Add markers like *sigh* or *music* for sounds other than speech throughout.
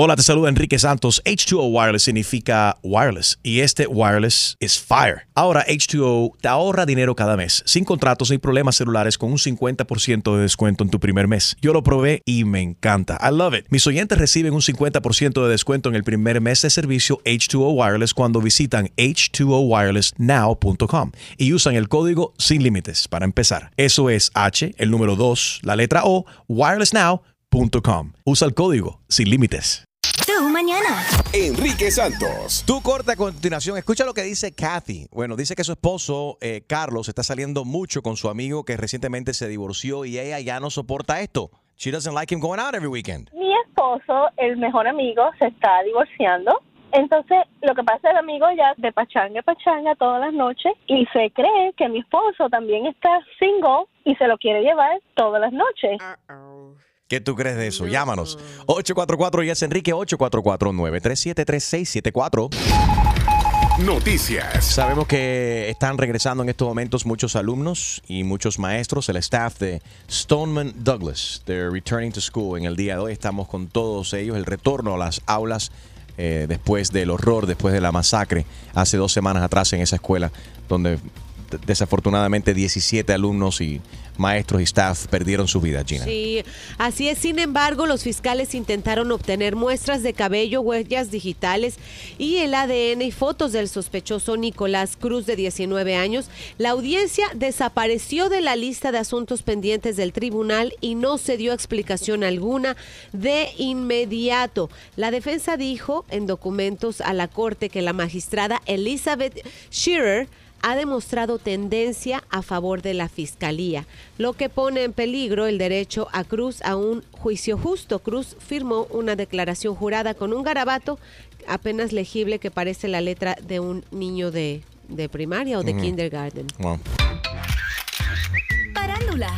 Hola, te saluda Enrique Santos. H2O Wireless significa wireless y este wireless es fire. Ahora H2O te ahorra dinero cada mes, sin contratos ni problemas celulares con un 50% de descuento en tu primer mes. Yo lo probé y me encanta. I love it. Mis oyentes reciben un 50% de descuento en el primer mes de servicio H2O Wireless cuando visitan h2owirelessnow.com y usan el código sin límites para empezar. Eso es H, el número 2, la letra O, wirelessnow.com. Usa el código sin límites. Tu mañana. Enrique Santos. Tu corte a continuación. Escucha lo que dice Kathy. Bueno, dice que su esposo, eh, Carlos, está saliendo mucho con su amigo que recientemente se divorció y ella ya no soporta esto. She doesn't like him going out every weekend. Mi esposo, el mejor amigo, se está divorciando. Entonces, lo que pasa es que el amigo ya de pachanga a pachanga todas las noches y se cree que mi esposo también está single y se lo quiere llevar todas las noches. ¿Qué tú crees de eso? Llámanos. 844 y es Enrique 844-937-3674. Noticias. Sabemos que están regresando en estos momentos muchos alumnos y muchos maestros, el staff de Stoneman Douglas. They're returning to school. En el día de hoy estamos con todos ellos, el retorno a las aulas eh, después del horror, después de la masacre hace dos semanas atrás en esa escuela donde desafortunadamente 17 alumnos y maestros y staff perdieron su vida, Gina. Sí, así es. Sin embargo, los fiscales intentaron obtener muestras de cabello, huellas digitales y el ADN y fotos del sospechoso Nicolás Cruz, de 19 años. La audiencia desapareció de la lista de asuntos pendientes del tribunal y no se dio explicación alguna de inmediato. La defensa dijo en documentos a la corte que la magistrada Elizabeth Shearer ha demostrado tendencia a favor de la fiscalía, lo que pone en peligro el derecho a Cruz a un juicio justo. Cruz firmó una declaración jurada con un garabato apenas legible que parece la letra de un niño de, de primaria o de kindergarten. Bueno. Parándula.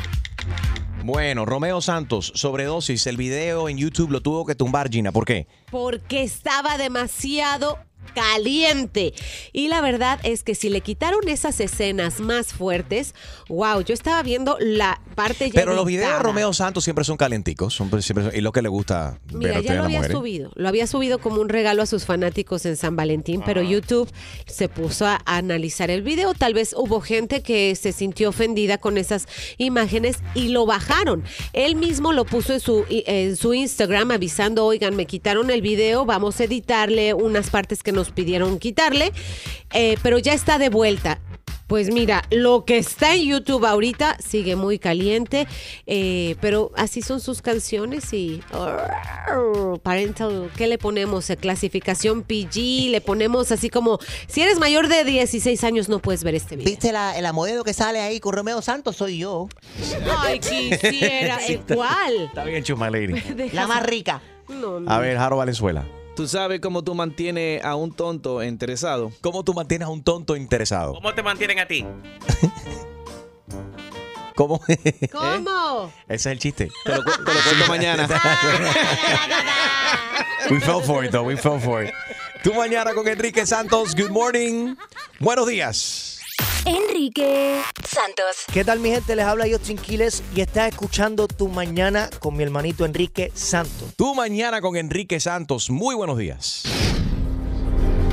Bueno, Romeo Santos, sobredosis, el video en YouTube lo tuvo que tumbar, Gina. ¿Por qué? porque estaba demasiado caliente. Y la verdad es que si le quitaron esas escenas más fuertes, wow, yo estaba viendo la parte ya Pero los videos de. Romeo Santos siempre son calenticos, son siempre, y lo que le gusta ver Mira, ya lo las había mujeres. subido. Lo había subido como un regalo a sus fanáticos en San Valentín, pero YouTube se puso a analizar el video. Tal vez hubo gente que se sintió ofendida con esas imágenes y lo bajaron. Él mismo lo puso en su, en su Instagram avisando, oigan, me quitaron el video, vamos a editarle unas partes que nos pidieron quitarle, eh, pero ya está de vuelta. Pues mira, lo que está en YouTube ahorita sigue muy caliente, eh, pero así son sus canciones y parental, ¿qué le ponemos? Eh, Clasificación PG, le ponemos así como, si eres mayor de 16 años no puedes ver este video. ¿Viste la, la modelo que sale ahí con Romeo Santos? Soy yo. Ay, quisiera, *laughs* ¿el cuál? Está bien, Chuma Lady. *laughs* La más rica. No, no. A ver, Jaro Valenzuela. ¿Tú sabes cómo tú mantienes a un tonto interesado? ¿Cómo tú mantienes a un tonto interesado? ¿Cómo te mantienen a ti? *laughs* ¿Cómo? *laughs* ¿Cómo? Ese es el chiste. Te lo, cu- te lo cuento mañana. *laughs* We fell for it, though. We fell for it. Tu mañana con Enrique Santos. Good morning. Buenos días. Enrique Santos. ¿Qué tal mi gente? Les habla Justin Quiles y estás escuchando Tu Mañana con mi hermanito Enrique Santos. Tu mañana con Enrique Santos. Muy buenos días.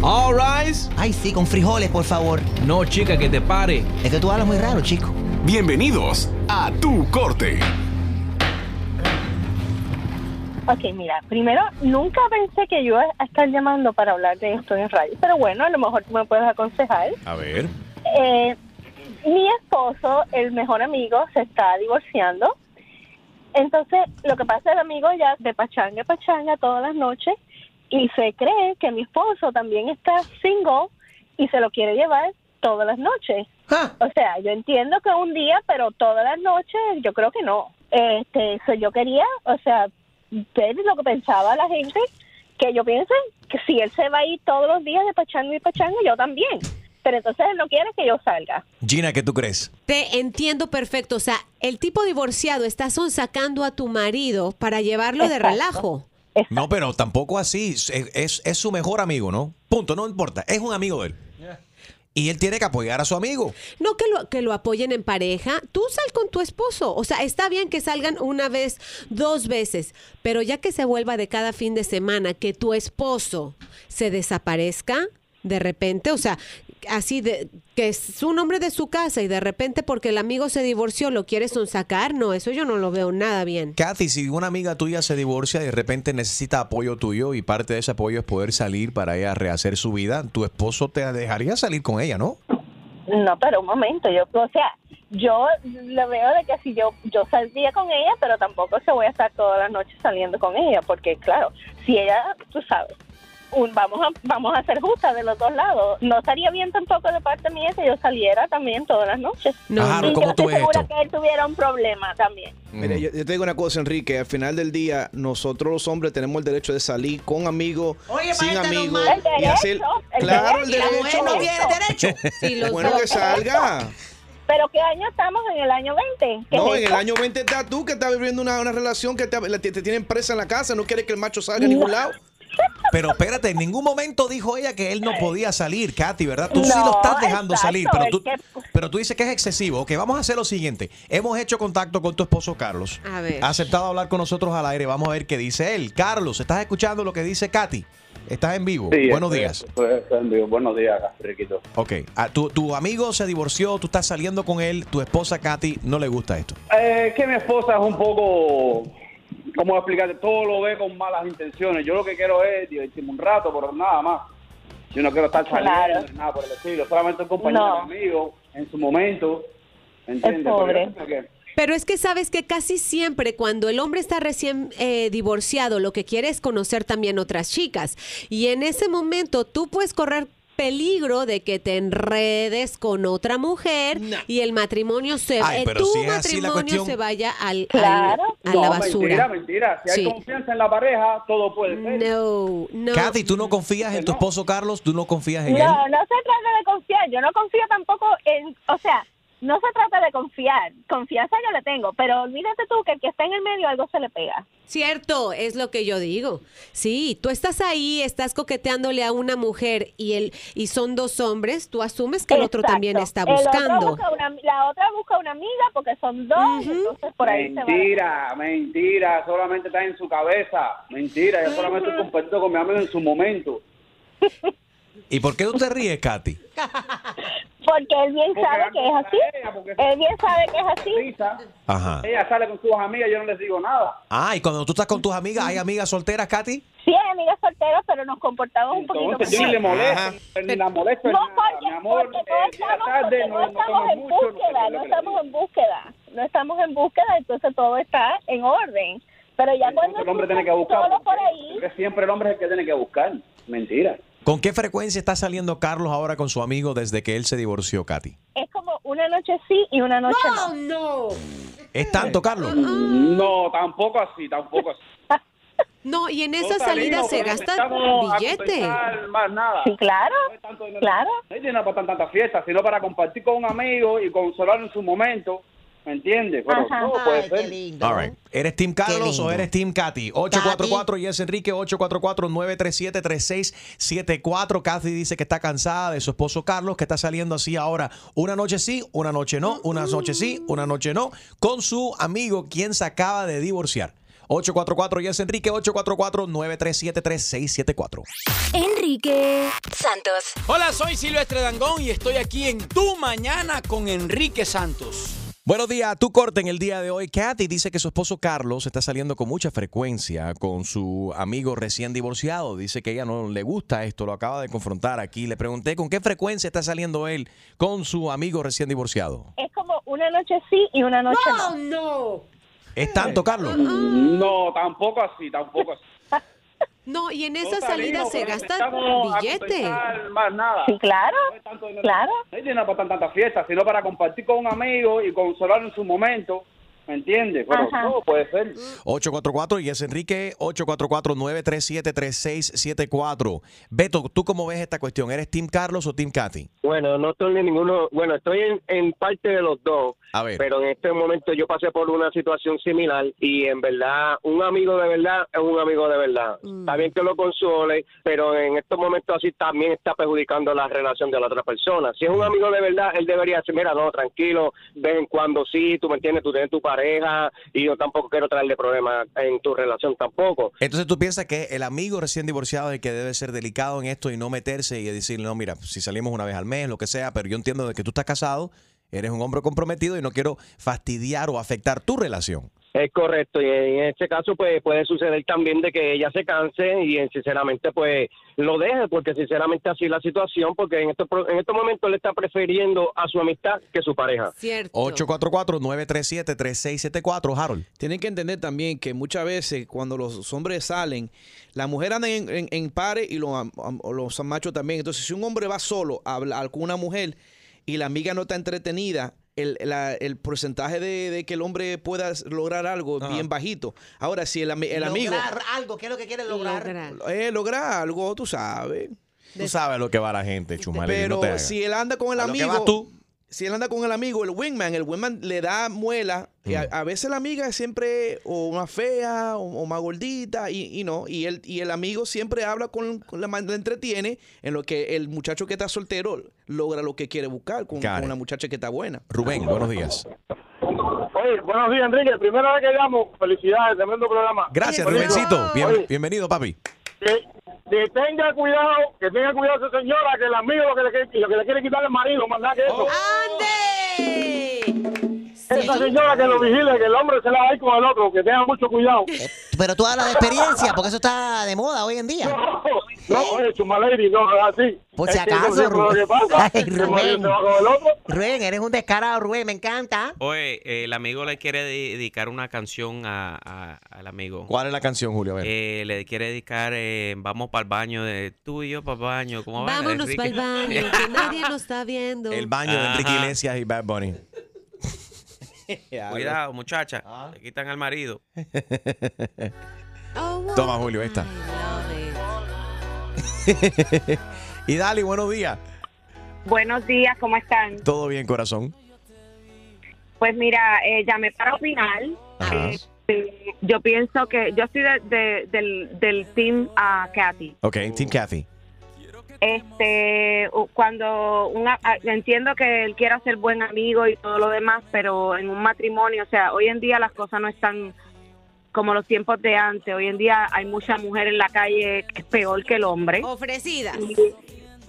All rise. Ay, sí, con frijoles, por favor. No, chica, que te pare. Es que tú hablas muy raro, chico. Bienvenidos a Tu Corte. Ok, mira, primero, nunca pensé que yo iba a estar llamando para hablar de esto en radio, pero bueno, a lo mejor tú me puedes aconsejar. A ver. Eh, mi esposo, el mejor amigo, se está divorciando. Entonces, lo que pasa es que el amigo ya de pachanga a pachanga todas las noches y se cree que mi esposo también está single y se lo quiere llevar todas las noches. Ah, O sea, yo entiendo que un día, pero todas las noches yo creo que no. Este, yo quería, o sea, ver lo que pensaba la gente, que yo pienso que si él se va a ir todos los días de pachanga y pachanga, yo también. Pero entonces él no quiere que yo salga. Gina, ¿qué tú crees? Te entiendo perfecto. O sea, el tipo divorciado está sonsacando a tu marido para llevarlo de Exacto. relajo. No, pero tampoco así. Es, es- es su mejor amigo, ¿no? Punto, no importa. Es un amigo de él. Y él tiene que apoyar a su amigo. No que lo, que lo apoyen en pareja. Tú sal con tu esposo. O sea, está bien que salgan una vez, dos veces, pero ya que se vuelva de cada fin de semana, que tu esposo se desaparezca de repente, o sea, así de que es un hombre de su casa y de repente porque el amigo se divorció lo quieres sacar, no, eso yo no lo veo nada bien. Kathy, si una amiga tuya se divorcia y de repente necesita apoyo tuyo y parte de ese apoyo es poder salir para ella rehacer su vida, tu esposo te dejaría salir con ella, ¿no? No, pero un momento, yo, o sea, yo le veo de que si yo yo saldría con ella, pero tampoco se voy a estar todas las noches saliendo con ella, porque claro, si ella, tú sabes, un- vamos a vamos a ser justas de los dos lados. No estaría bien tampoco de parte mía que yo saliera también todas las noches. No, Claro, y ¿cómo yo tú estoy ves segura esto? que él tuviera un problema también. Mire, yo, yo te digo una cosa, Enrique. Al final del día, nosotros los hombres tenemos el derecho de salir con amigos, Oye, sin maestra, no amigos. El y derecho, hacer, el claro, el derecho. derecho. La mujer no tiene derecho. *laughs* Sí, los Bueno, que salga. *laughs* Pero ¿qué año estamos? En el año 20. ¿Qué No, es en el año 20 estás tú que estás viviendo una, una relación que te, te, te tienen presa en la casa, no quieres que el macho salga a ningún lado. Pero espérate, en ningún momento dijo ella que él no podía salir, Katy, ¿verdad? Tú sí lo estás dejando exacto, salir, pero tú, que- pero tú dices que es excesivo. Ok, vamos a hacer lo siguiente. Hemos hecho contacto con tu esposo Carlos. A ver. Ha aceptado hablar con nosotros al aire. Vamos a ver qué dice él. Carlos, ¿estás escuchando lo que dice Katy? Estás en vivo. Sí, Buenos estoy- días. estoy- estoy en vivo. Buenos días, Riquito. Ok, ah, tu, tu amigo se divorció, tú estás saliendo con él, tu esposa Katy no le gusta esto. Eh, que mi esposa es un poco, ¿cómo explicarte? Todo lo ve con malas intenciones. Yo lo que quiero es divertirme un rato, pero nada más. Yo no quiero estar saliendo, Claro. ni nada por el estilo. Solamente un compañero No. amigo en su momento. ¿Entiendes? Pero pobre. Pero es que sabes que casi siempre cuando el hombre está recién eh, divorciado, lo que quiere es conocer también otras chicas. Y en ese momento tú puedes correr peligro de que te enredes con otra mujer y el matrimonio se Ay, eh, pero tu si matrimonio cuestión- se vaya al, a la basura. mentira, mentira. Si hay confianza en la pareja, todo puede ser. No, no. Katy, ¿tú no confías en tu esposo Carlos? ¿Tú no confías en él? No, no se trata de confiar. Yo no confío tampoco en, o sea, no se trata de confiar. Confianza yo le tengo, pero olvídate tú que el que está en el medio algo se le pega. Cierto, es lo que yo digo. Sí, tú estás ahí, estás coqueteándole a una mujer y el y son dos hombres, tú asumes que el otro también está buscando. busca una- la otra busca una amiga porque son dos, entonces por ahí se va. Mentira, mentira, solamente está en su cabeza. Mentira, yo solamente comparto con mi amigo en su momento. *laughs* ¿Y por qué tú te ríes, Katy? Porque él bien Porque sabe que es así. ella, Él bien sabe que es así. Risa. Ajá. Ella sale con sus amigas, yo no les digo nada. Ah, y cuando tú estás con tus amigas, ¿hay amigas solteras, Katy? Sí, hay amigas solteras, pero nos comportamos un poquito Entonces yo ni le molesto, ni la molesto No, nada. porque, Mi amor, porque eh, no estamos, tarde, porque no, no estamos en mucho, búsqueda, no estamos en búsqueda, no estamos en búsqueda, entonces todo está en orden. Pero ya Entonces cuando el hombre tiene que buscar. solo por ahí, porque siempre el hombre es el que tiene que buscar. Mentira. ¿Con qué frecuencia está saliendo Carlos ahora con su amigo desde que él se divorció, Katy? es como una noche sí y una noche no. no. ¿Es tanto, Carlos? No, tampoco así, tampoco así. *laughs* No, y en No esa salimos, salida se gasta a billete. compensar Más nada. Sí, claro, No es tanto dinero. claro. No hay dinero para tantas fiestas, sino para compartir con un amigo y consolarlo en su momento. ¿Me entiendes? Pero Ajá. todo puede Ay, qué ser. lindo. All right. ¿Eres Team Carlos o eres Team Katy? 844 y es Enrique 844-937-3674. Kathy dice que está cansada de su esposo Carlos, que está saliendo así ahora. Una noche sí, una noche no, una noche sí, una noche no, con su amigo quien se acaba de divorciar. 844 y es Enrique 844-937-3674. Enrique Santos. Hola, soy Silvestre Dangón y estoy aquí en Tu Mañana con Enrique Santos. Buenos días, tu corte en el día de hoy. Kathy dice que su esposo Carlos está saliendo con mucha frecuencia con su amigo recién divorciado. Dice que ella no le gusta esto, lo acaba de confrontar aquí. Le pregunté con qué frecuencia está saliendo él con su amigo recién divorciado. Es como una noche sí y una noche no. no. ¿Es tanto, Carlos? No, tampoco así, tampoco así. No, y en No esa salida salimos, se pero gasta necesitamos a billete. compensar Más nada. Sí, claro, No hay tanto dinero. claro. No hay dinero para tantas fiestas, sino para compartir con un amigo y consolarlo en su momento. ¿Me entiendes? Pero Ajá. todo puede ser. 844 y es Enrique 844-937-3674. Beto, ¿tú cómo ves esta cuestión? ¿Eres Team Carlos o Team Kathy? Bueno, no estoy en ninguno, bueno, estoy en, en parte de los dos, A ver. pero en este momento yo pasé por una situación similar y en verdad, un amigo de verdad es un amigo de verdad. Está bien que lo console, pero en estos momentos así también está perjudicando la relación de la otra persona. Si es un amigo de verdad, él debería decir, mira, no, tranquilo, de vez en cuando sí, tú me entiendes, tú tienes tu pareja y yo tampoco quiero traerle problemas en tu relación tampoco. Entonces tú piensas que el amigo recién divorciado es el que debe ser delicado en esto y no meterse y decirle, no, mira, si salimos una vez al mes, lo que sea, pero yo entiendo de que tú estás casado, eres un hombre comprometido y no quiero fastidiar o afectar tu relación. Es correcto, y en este caso pues puede suceder también de que ella se canse y eh, sinceramente pues lo deje, porque sinceramente así es la situación, porque en estos, pro- en estos momentos le está prefiriendo a su amistad que su pareja. Cierto. 844-937-3674, Harold. Tienen que entender también que muchas veces cuando los hombres salen, la mujer anda en, en, en pares y los, los machos también. Entonces, si un hombre va solo a hablar con una mujer y la amiga no está entretenida, el, la- el porcentaje de, de que el hombre pueda lograr algo es bien bajito. Ahora, si el, el amigo Lograr algo, ¿qué es lo que quiere lograr? eh, logra algo, tú sabes. Tú sabes lo que va la gente, Chumaleri, Pero no te hagas. si él anda con el A lo que amigo, vas tú. Si él anda con el amigo, el wingman, el wingman le da muela. y Mm. a, a veces la amiga es siempre o más fea o, o más gordita y, y no. Y el, y el amigo siempre habla con, con la, la entretiene en lo que el muchacho que está soltero logra lo que quiere buscar con, una muchacha que está buena. Rubén, buenos días. Oye, buenos días, Enrique. Primera vez que llamo, felicidades, tremendo programa. Gracias, Rubencito. Bien- bienvenido, papi. Que, que tenga cuidado, que tenga cuidado esa señora, que el amigo lo que le, lo que le quiere quitar el marido, más nada que eso. Esa señora que lo vigile, que el hombre se la va a ir con el otro, que tenga mucho cuidado. Pero tú hablas de experiencia, porque eso está de moda hoy en día. No, oye, Chumaleri, no es así. Por si Es que acaso, lo que Rubén. pasa, Ay, Rubén. eres un descarado, Rubén, me encanta. Oye, eh, el amigo le quiere de- dedicar una canción a- a- al amigo. ¿Cuál es la canción, Julio? A ver. Eh, le quiere dedicar eh, Vamos para el baño de tú y yo para el baño. ¿Cómo? Vámonos Enrique? para el baño, *laughs* que nadie nos está viendo. El baño de Enrique. Iglesias y Bad Bunny. *laughs* Cuidado, muchacha. Ah. Le quitan al marido. *laughs* Toma, Julio, esta. *laughs* y Dali, buenos días. Buenos días, ¿cómo están? ¿Todo bien, corazón? Pues mira, eh, llamé para opinar. Eh, yo pienso que yo soy de- de- del, del team a Kathy. Ok, Team Kathy. Este, cuando una, entiendo que él quiera ser buen amigo y todo lo demás, pero en un matrimonio, o sea, hoy en día las cosas no están como los tiempos de antes. Hoy en día hay mucha mujer en la calle que es peor que el hombre. Ofrecidas.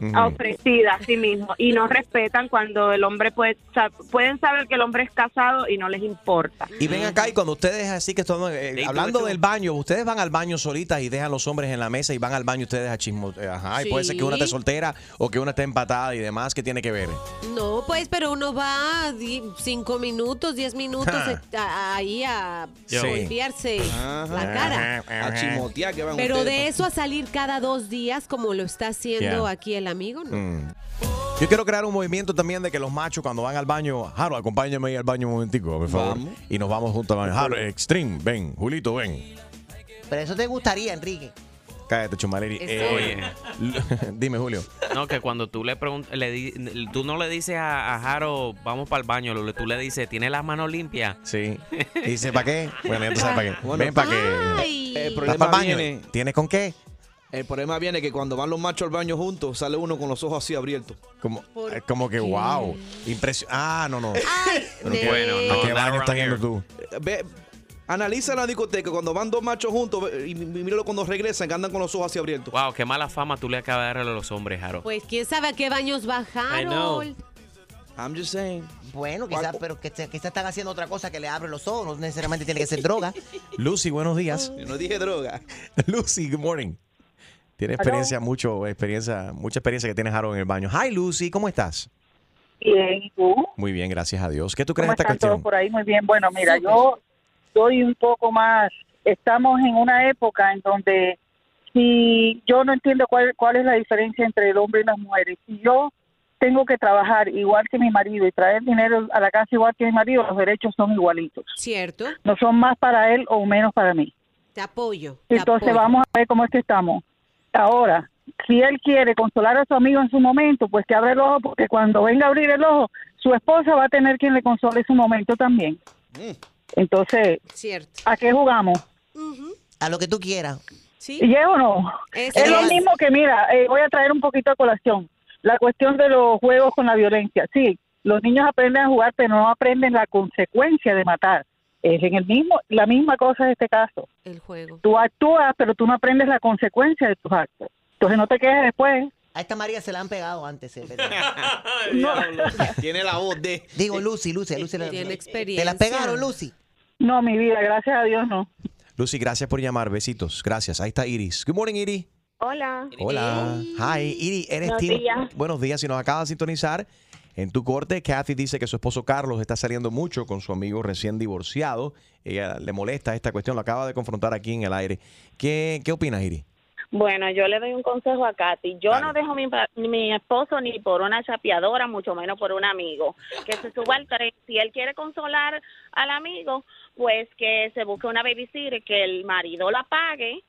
Ofrecida a sí mismo y no respetan cuando el hombre puede pueden saber que el hombre es casado y no les importa. Y ven acá, y cuando ustedes así que están eh, Sí, hablando del baño, ustedes van al baño solitas y dejan los hombres en la mesa y van al baño ustedes a chismo. eh, Ajá, y puede ser que una esté soltera o que una esté empatada y demás, ¿qué tiene que ver? No, pues, pero uno va cinco minutos, diez minutos Ja. eh, a- ahí a Sí. golpearse la cara. A chimotear que van Pero ustedes. de eso a salir cada dos días, como lo está haciendo Yeah. aquí el amigo, no. Mm. Yo quiero crear un movimiento también de que los machos cuando van al baño, Jaro, acompáñame ahí al baño un momentico, por favor. Vamos. Y nos vamos juntos al baño. Jaro, Extreme, ven. Julito, ven. Pero eso te gustaría, Enrique. Cállate, Chumaleri. Oye. *laughs* dime, Julio. No, que cuando tú le preguntas, le tú no le dices a, a Jaro, vamos para el baño, lo- tú le dices, ¿tiene las manos limpias? Sí. Y dice, ¿para qué? Bueno, ya tú sabes para qué. *laughs* Bueno, ven para qué. El ¿Estás problema para el baño? viene, ¿Tienes con qué? El problema viene que cuando van los machos al baño juntos, sale uno con los ojos así abiertos. Como, ¿Por eh, como que, qué? wow. Impresión. Ah, no, no. Ay, Pero qué- Bueno, ¿A no, qué not baño around estás yendo here. tú? Ve, analiza la discoteca cuando van dos machos juntos ve, y, y míralo cuando regresan que andan con los ojos así abiertos. Wow, qué mala fama tú le acabas de dar a los hombres, Jaro. Pues quién sabe a qué baños I know. bajaron. I'm just saying. Bueno, quizás, pero que quizás están haciendo otra cosa que le abre los ojos, no necesariamente tiene que ser droga. Lucy, buenos días. Yo no dije droga. *laughs* Lucy, good morning. Tiene experiencia, mucho, experiencia, mucha experiencia que tiene Jaro en el baño. Hi, Lucy, ¿cómo estás? Bien, ¿y tú? Muy bien, gracias a Dios. ¿Qué tú crees ¿Cómo de esta están todos cuestión? por ahí? Muy bien. Bueno, mira, yo soy un poco más... Estamos en una época en donde si yo no entiendo cuál, cuál es la diferencia entre el hombre y las mujeres. Si yo tengo que trabajar igual que mi marido y traer dinero a la casa igual que mi marido, los derechos son igualitos. Cierto. No son más para él o menos para mí. Te apoyo. te Entonces apoyo. vamos a ver cómo es que estamos. Ahora, si él quiere consolar a su amigo en su momento, pues que abra el ojo, porque cuando venga a abrir el ojo, su esposa va a tener quien le console en su momento también. Entonces, Cierto. ¿a qué jugamos? A lo que tú quieras. Sí. ¿Y es o no? Es- Es lo mismo que, mira, eh, voy a traer un poquito a colación. La cuestión de los juegos con la violencia. Sí, los niños aprenden a jugar, pero no aprenden la consecuencia de matar. Es en el mismo, la misma cosa en este caso. El juego. Tú actúas, pero tú no aprendes la consecuencia de tus actos. Entonces no te quejes después. A esta María se la han pegado antes. eh, ¿verdad? *laughs* Tiene la voz de. Digo, Lucy, Lucy, Lucy. la- Tiene ¿Te experiencia. la pegaron, Lucy? No, mi vida, gracias a Dios no. Lucy, gracias por llamar. Besitos. Gracias. Ahí está Iris. Good morning, Iris. Hola. Hola. Hi, Iris. Eres Buenos team- días. Buenos días. Si nos acaba de sintonizar, en tu corte, Kathy dice que su esposo Carlos está saliendo mucho con su amigo recién divorciado. Ella le molesta esta cuestión. Lo acaba de confrontar aquí en el aire. ¿Qué, qué opinas, Iris? Bueno, yo le doy un consejo a Katy. Yo no dejo mi, pa- mi esposo ni por una chapeadora, mucho menos por un amigo. Que se suba al tren. Si él quiere consolar al amigo, pues que se busque una babysitter, que el marido la pague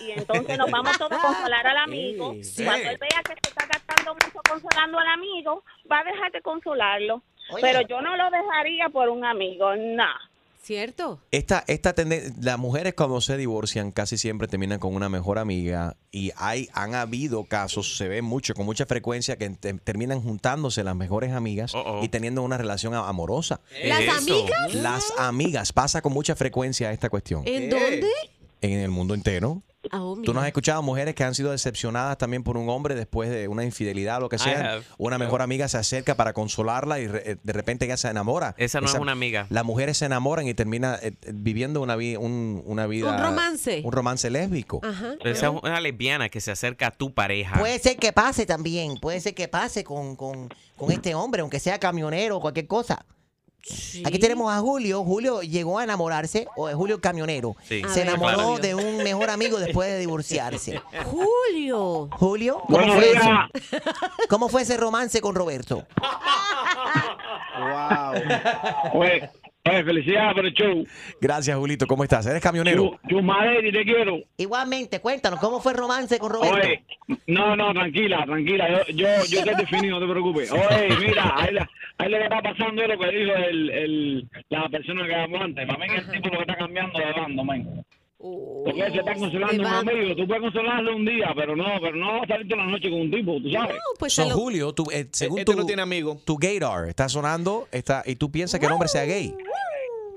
y entonces nos vamos todos a consolar al amigo. *laughs* Sí. Cuando él vea que se está gastando mucho consolando al amigo, va a dejar de consolarlo. Oye. Pero yo no lo dejaría por un amigo, no. ¿Cierto? Esta, esta tenden- las mujeres cuando se divorcian casi siempre terminan con una mejor amiga y hay, han habido casos, se ve mucho, con mucha frecuencia que te- terminan juntándose las mejores amigas y teniendo una relación amorosa. ¿Las Eso. amigas? Las amigas, pasa con mucha frecuencia esta cuestión. ¿En dónde? En el mundo entero. Ah, oh, Tú no has escuchado mujeres que han sido decepcionadas también por un hombre después de una infidelidad o lo que sea. Una mejor amiga se acerca para consolarla y re- eh, de repente ella se enamora. Esa no es una amiga. Las mujeres se enamoran y terminan eh, eh, viviendo una, vi- un- una vida. Un romance. Un romance lésbico. Ajá. Esa es una lesbiana que se acerca a tu pareja. Puede ser que pase también, puede ser que pase con, con, con este hombre, aunque sea camionero o cualquier cosa. Aquí tenemos a Julio. Julio llegó a enamorarse, o es Julio el camionero. Sí. Se ver, enamoró de un mejor amigo después de divorciarse. *laughs* Julio. Julio, ¿cómo Buenos fue días. eso? ¿Cómo fue ese romance con Roberto? *laughs* Oye, oye, felicidades por el show. Gracias, Julito. ¿Cómo estás? ¿Eres camionero? Chu- Chumaderi, te quiero. Igualmente, cuéntanos, ¿cómo fue el romance con Roberto? Oye, no, no, tranquila, tranquila. Yo, yo, yo te definido, no te preocupes. *laughs* Oye, mira, ahí, la- ahí le está pasando es lo que dijo el, el, la persona que llamó antes. Para mí que el tipo lo que está cambiando de bando, man. Porque él se está consolando un amigo. Tú puedes consolarlo un día, pero no, pero no vas a salir toda la noche con un tipo, tú sabes. pues So, Julio, tú, eh, según Este tu, no tiene amigo. tu gaydar está sonando está, y tú piensas que el hombre sea gay.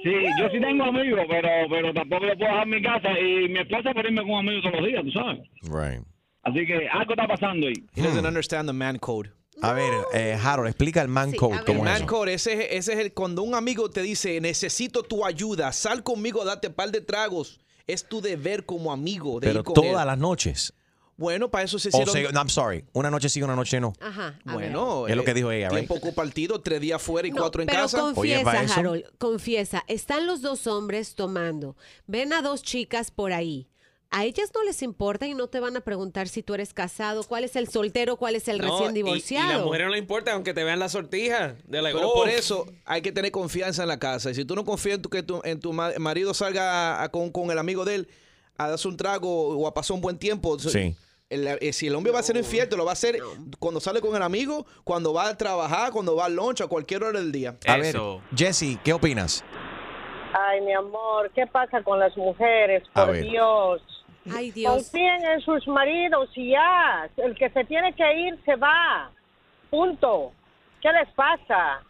Sí, yo sí tengo amigos, pero, pero tampoco le puedo dejar en mi casa y mi esposa por irme con amigos todos los días, tú sabes. Right. Así que algo está pasando ahí. He doesn't understand the man code. A ver, eh, Harold, explica el man code. El ¿Cómo es man eso? code, ese, es- ese es el cuando un amigo te dice, necesito tu ayuda, sal conmigo, date par de tragos. Es tu deber como amigo de Pero ir con todas él. las noches. Bueno, para eso se hicieron... sea, no, I'm sorry. Una noche sí, una noche no. Ajá. bueno, Es lo eh, que dijo ella, right? Tiempo compartido, tres días fuera y No, cuatro en pero casa. confiesa, Harold, confiesa. Están los dos hombres tomando. Ven a dos chicas por ahí. A ellas no les importa y no te van a preguntar si tú eres casado, cuál es el soltero, cuál es el No, recién divorciado. Y, a la mujer no le importa, aunque te vean la sortija. De la, Pero "Oh". por eso hay que tener confianza en la casa. Y si tú no confías en tu, que tu, en tu ma- marido salga a- a- con, con el amigo de él a darse un trago o a pasar un buen tiempo. Sí. El- eh, si el hombre va a ser infiel, te lo va a hacer cuando sale con el amigo, cuando va a trabajar, cuando va al lunch, a cualquier hora del día. A ver, Jesse, ¿qué opinas? Ay, mi amor, ¿qué pasa con las mujeres? A Por ver. Dios. Ay, Dios. Confíen en sus maridos y ya. El que se tiene que ir se va. Punto. ¿Qué les pasa?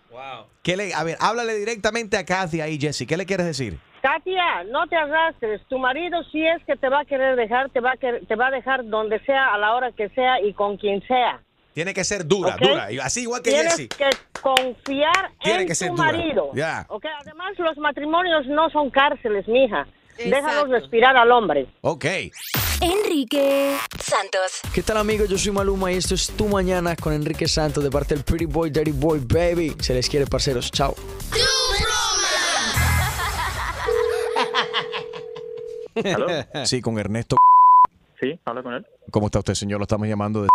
¿Qué le, a ver, háblale directamente a Kathy ahí, Jesse. ¿Qué le quieres decir? Katia, no te arrastres. Tu marido si es que te va a querer dejar, te va a, querer- te va a dejar donde sea, a la hora que sea y con quien sea. Tiene que ser dura, dura. Así igual que Tienes Jesse. que confiar Tiene en que ser tu dura. marido. Ya. ¿ok? Además, los matrimonios no son cárceles, mija. Déjalos Exacto. respirar al hombre. Ok. Enrique Santos. ¿Qué tal amigos? Yo soy Maluma y esto es Tu Mañana con Enrique Santos de parte del Pretty Boy, Dirty Boy, Baby. Se les quiere, parceros. Chao. Sí, con Ernesto. Sí, habla con él. ¿Cómo está usted, señor? Lo estamos llamando de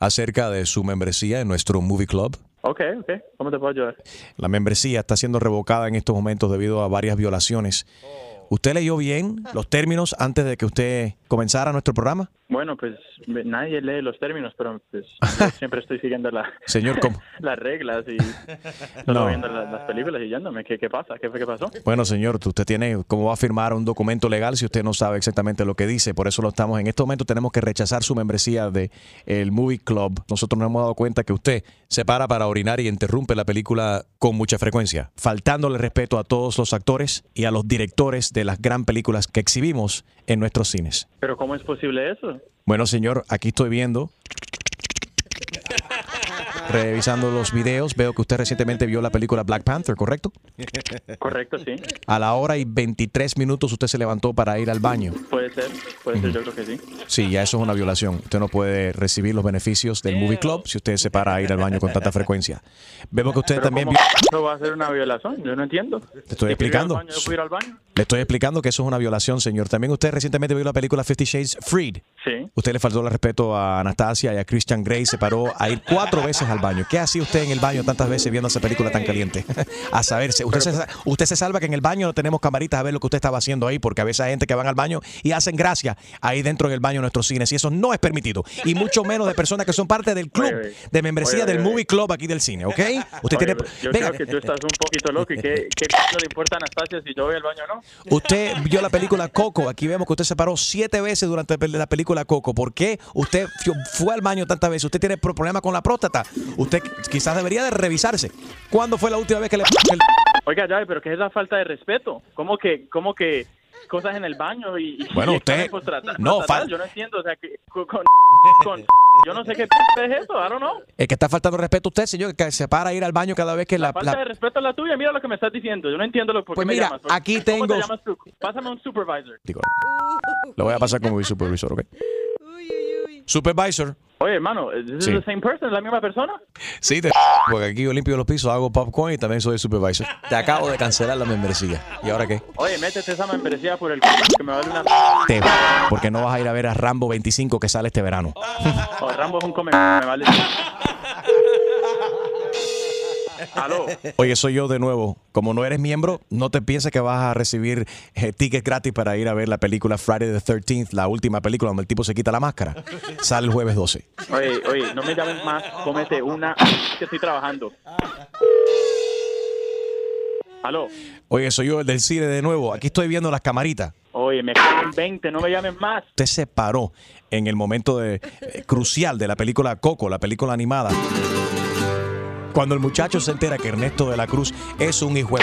acerca de su membresía en nuestro Movie Club. Ok, ok. ¿Cómo te puedo ayudar? La membresía está siendo revocada en estos momentos debido a varias violaciones. ¿Usted leyó bien los términos antes de que usted comenzara nuestro programa? Bueno, pues nadie lee los términos, pero pues *laughs* yo siempre estoy siguiendo la, Señor, ¿cómo? *laughs* las reglas y *laughs* No. viendo la- las películas y yéndome. ¿Qué, ¿Qué pasa? ¿Qué fue que pasó? Bueno, señor, usted tiene, ¿cómo va a firmar un documento legal si usted no sabe exactamente lo que dice? Por eso lo estamos, en este momento tenemos que rechazar su membresía de el Movie Club. Nosotros nos hemos dado cuenta que usted se para para orinar y interrumpe la película con mucha frecuencia, faltándole respeto a todos los actores y a los directores de las gran películas que exhibimos en nuestros cines. ¿Pero cómo es posible eso? Bueno, señor, aquí estoy viendo. Revisando los videos, veo que usted recientemente vio la película Black Panther, ¿correcto? Correcto, sí. A la hora y 23 minutos usted se levantó para ir al baño. Puede ser, puede ser, yo creo que sí. Sí, ya eso es una violación. Usted no puede recibir los beneficios del Movie Club si usted se para a ir al baño con tanta frecuencia. Vemos que usted Pero también ¿cómo vio- eso va a ser una violación? Yo no entiendo. Te estoy explicando. baño, yo puedo ir al baño. Le estoy explicando que eso es una violación, señor. También usted recientemente vio la película Fifty Shades Freed. Sí. Usted le faltó el respeto a Anastasia y a Christian Grey. Se paró a ir cuatro veces al baño. ¿Qué hacía usted en el baño tantas veces viendo esa película tan caliente? *laughs* a saberse. Usted, se, usted se salva que en el baño no tenemos camaritas a ver lo que usted estaba haciendo ahí, porque a veces hay gente que van al baño y hacen gracia ahí dentro del baño de nuestros cines. Y eso no es permitido. Y mucho menos de personas que son parte del club de membresía Oye, del oye, Movie Club aquí del cine, ¿ok? Usted Oye, tiene. Yo Venga, creo que tú estás un poquito loco y qué, qué le importa a Anastasia si yo voy al baño o no. Usted vio la película Coco. Aquí vemos que usted se paró siete veces durante la película Coco. ¿Por qué usted fu- fue al baño tantas veces? Usted tiene pro- problema con la próstata. Usted quizás debería de revisarse. ¿Cuándo fue la última vez que le... que le- Oiga, ya, pero ¿qué es esa falta de respeto? ¿Cómo que, cómo que cosas en el baño y, Bueno, y usted- no, postnatal? fal- yo no entiendo, o sea, que con, con- *laughs* yo no sé qué es eso, I don't know. El que está faltando respeto a usted, señor, que se para a ir al baño cada vez que la... Falta la- de respeto a la tuya, mira lo que me estás diciendo, yo no entiendo lo por Pues qué mira, me llamas. ¿Por- aquí ¿Cómo tengo- te llamas tú? Pásame un supervisor. Digo, lo voy a pasar como mi supervisor, ¿ok? Supervisor. Oye, hermano, ¿this Sí. the same person? ¿Es la misma persona? Sí, te- porque aquí yo limpio los pisos, hago popcorn y también soy supervisor. Te acabo de cancelar la membresía. ¿Y ahora qué? Oye, métete esa membresía por el culo, que me vale una... Te, porque no vas a ir a ver a Rambo 25 que sale este verano. Oh, Rambo es un come... me vale... *laughs* Aló. Oye, soy yo de nuevo. Como no eres miembro, no te pienses que vas a recibir eh, tickets gratis para ir a ver la película Friday the 13th, la última película donde el tipo se quita la máscara. Sale el jueves 12. Oye, oye, no me llames más, cómete una que estoy trabajando. Aló. Oye, soy yo el del cine de nuevo. Aquí estoy viendo las camaritas. Oye, me en 20, no me llames más. Usted se paró en el momento de- eh, crucial de la película Coco, la película animada. Cuando el muchacho se entera que Ernesto de la Cruz es un hijo.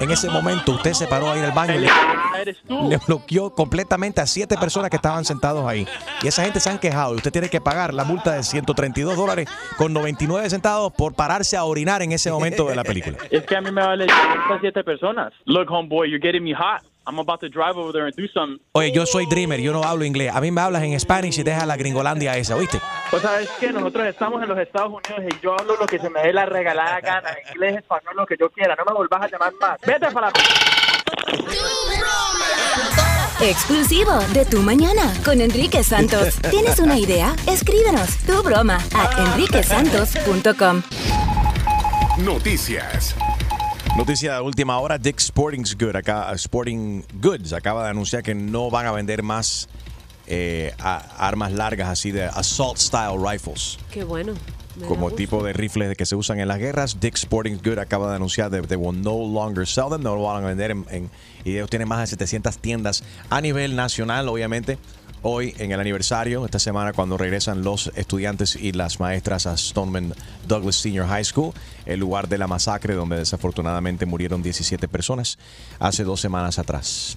En ese momento usted se paró a ir al baño y le, bloqueó completamente a siete personas que estaban sentados ahí. Y esa gente se han quejado y usted tiene que pagar la multa de 132 dólares con 99 centavos por pararse a orinar en ese momento de la película. *laughs* Es que a mí me vale estas siete personas. Look, homeboy, you're getting me hot. I'm about to drive over there and do something. Oye, yo soy dreamer, yo no hablo inglés. A mí me hablas en Spanish y deja la gringolandia esa, ¿oíste? Pues sabes que nosotros estamos en los Estados Unidos y yo hablo lo que se me dé la regalada gana, inglés, español, lo que yo quiera. No me volvás a llamar más. Vete para la... Exclusivo de Tu Mañana con Enrique Santos. *laughs* ¿Tienes una idea? Escríbenos tu broma a enriquesantos.com. Noticias. Noticia de última hora, Dick Sporting Goods, acá, Sporting Goods acaba de anunciar que no van a vender más eh, a- armas largas así de assault style rifles. Qué bueno. Como tipo de rifles que se usan en las guerras, Dick Sporting Goods acaba de anunciar que they will no longer sell them, no lo van a vender en, en- y ellos tienen más de 700 tiendas a nivel nacional, obviamente. Hoy en el aniversario, esta semana cuando regresan los estudiantes y las maestras a Stoneman Douglas Senior High School, el lugar de la masacre donde desafortunadamente murieron 17 personas hace dos semanas atrás.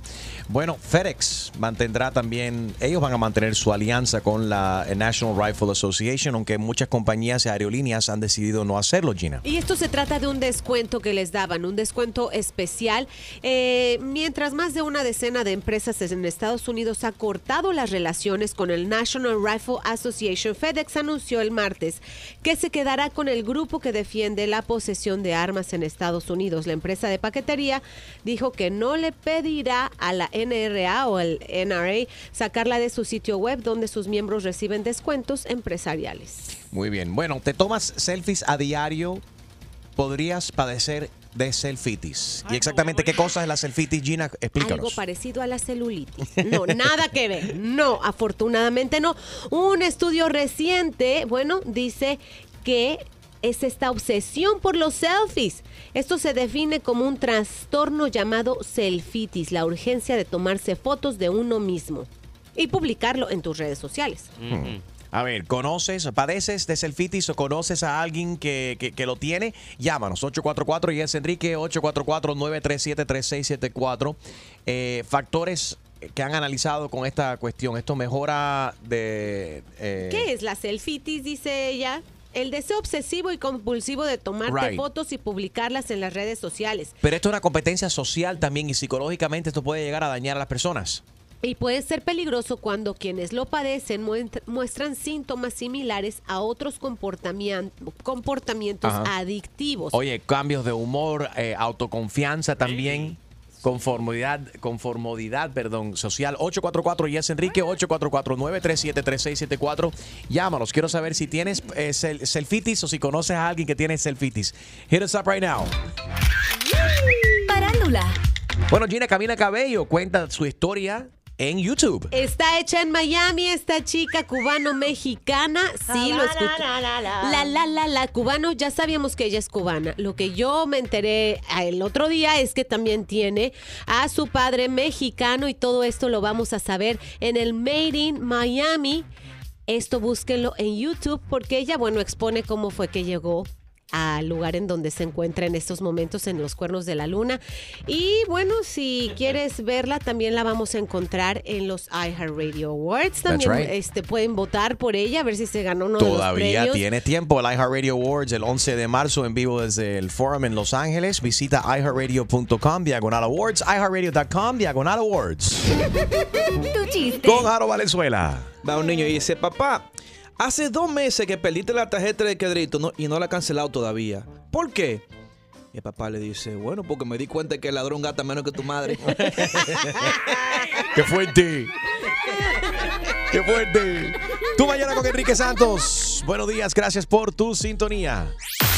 Bueno, FedEx mantendrá también, ellos van a mantener su alianza con la National Rifle Association, aunque muchas compañías y aerolíneas han decidido no hacerlo, Gina. Y esto se trata de un descuento que les daban, un descuento especial. Eh, mientras más de una decena de empresas en Estados Unidos ha cortado las relaciones con el National Rifle Association, FedEx anunció el martes que se quedará con el grupo que defiende la posesión de armas en Estados Unidos. La empresa de paquetería dijo que no le pedirá a la NRA o el NRA sacarla de su sitio web donde sus miembros reciben descuentos empresariales. Muy bien. Bueno, te tomas selfies a diario, podrías padecer de selfitis. ¿Y exactamente qué cosa es la selfitis, Gina? Algo Explícanos. parecido a la celulitis. No, nada que ver. No, afortunadamente no. Un estudio reciente, bueno, dice que es esta obsesión por los selfies. Esto se define como un trastorno llamado selfitis, la urgencia de tomarse fotos de uno mismo y publicarlo en tus redes sociales. Hmm. A ver, ¿conoces, padeces de selfitis o conoces a alguien que, que- que lo tiene? Llámanos, 844 y es Enrique, 844-937-3674. Eh, factores que han analizado con esta cuestión. Esto mejora de... eh, ¿Qué es la selfitis? Dice ella. El deseo obsesivo y compulsivo de tomarte Right. fotos y publicarlas en las redes sociales. Pero esto es una competencia social también y psicológicamente esto puede llegar a dañar a las personas. Y puede ser peligroso cuando quienes lo padecen muestran síntomas similares a otros comportamien- comportamientos Ajá. adictivos. Oye, cambios de humor, eh, autoconfianza también. Conformidad, conformidad, perdón, social. 844 Yes Enrique, 844-937-3674. Llámanos, quiero saber si tienes eh, sel- selfitis o si conoces a alguien que tiene selfitis. Hit us up right now. Parándula. Bueno, Gina Camila Cabello cuenta su historia en YouTube. Está hecha en Miami esta chica cubano-mexicana. Sí, lo escuché. La, la, la, la, cubano. Ya sabíamos que ella es cubana. Lo que yo me enteré ah, el otro día es que también tiene a su padre mexicano y todo esto lo vamos a saber en el Made in Miami. Esto búsquenlo en YouTube porque ella, bueno, expone cómo fue que llegó al lugar en donde se encuentra en estos momentos en los cuernos de la luna. Y bueno, si quieres verla, también la vamos a encontrar en los iHeartRadio Awards. También right. este, pueden votar por ella, a ver si se ganó uno de los Todavía premios. tiene tiempo. El iHeartRadio Awards el 11 de marzo en vivo desde el Forum en Los Ángeles. Visita iHeartRadio.com, diagonal awards, iHeartRadio.com, diagonal awards. *laughs* Tu chiste. Con Jaro Valenzuela. Va un niño y dice, papá, hace dos meses que perdiste la tarjeta de crédito no- y no la he cancelado todavía. ¿Por qué? Y el papá le dice, bueno, porque me di cuenta que el ladrón gasta menos que tu madre. *laughs* ¡Qué fuerte! ¡Qué fuerte! Tú mañana con Enrique Santos. Buenos días, gracias por tu sintonía.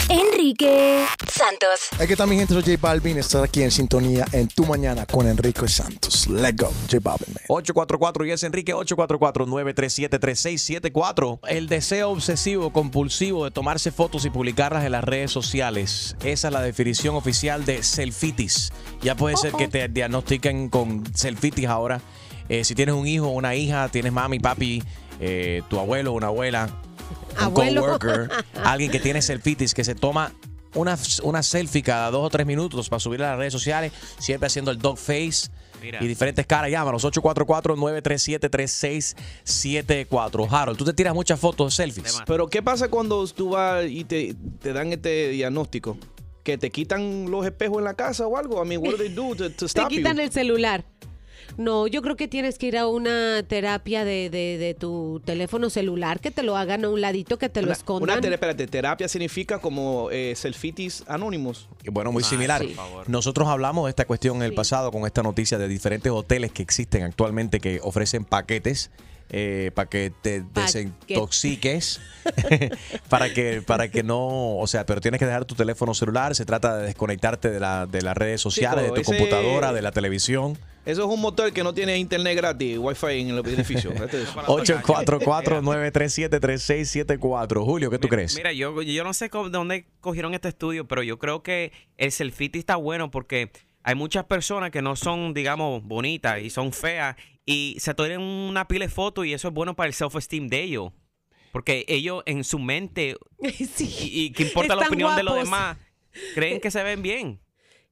Enrique Santos. Aquí está mi gente, soy J Balvin. Estar aquí en sintonía en Tu Mañana con Enrique Santos. Let's go, J Balvin. 844 y es Enrique 844-937-3674. El deseo obsesivo compulsivo de tomarse fotos y publicarlas en las redes sociales. Esa es la definición oficial de selfitis. Ya puede ser que te diagnostiquen con selfitis ahora. Eh, si tienes un hijo o una hija, tienes mami, papi, eh, tu abuelo, una abuela, un coworker, *laughs* alguien que tiene selfitis, que se toma una, una selfie cada dos o tres minutos para subir a las redes sociales, siempre haciendo el dog face Mira. y diferentes caras. Llámanos 844-937-3674. Harold, tú te tiras muchas fotos de selfies. Pero ¿qué pasa cuando tú vas y te, te dan este diagnóstico? ¿Que te quitan los espejos en la casa o algo? I mean, what do they do to, to Te you? quitan el celular. No, yo creo que tienes que ir a una terapia de, de- de tu teléfono celular, que te lo hagan a un ladito, que te lo Una, escondan. una tera- espérate, terapia significa como eh, selfitis anónimos. Bueno, muy similar. Nosotros hablamos de esta cuestión en el pasado con esta noticia de diferentes hoteles que existen actualmente que ofrecen paquetes eh, para que te desintoxiques, *laughs* para que para que no, o sea, pero tienes que dejar tu teléfono celular. Se trata de desconectarte de, la, de las redes sociales, Chico, de tu ese- computadora, de la televisión. Eso es un motor que no tiene internet gratis, wifi en el edificio. *laughs* Este es- 844-937-3674. Julio, ¿qué tú crees? Mira, yo, yo no sé de dónde cogieron este estudio, pero yo creo que el selfie está bueno porque hay muchas personas que no son, digamos, bonitas y son feas y se toman una pila de fotos y eso es bueno para el self-esteem de ellos. Porque ellos en su mente, *laughs* y, y que importa la opinión de los demás, creen que se ven bien.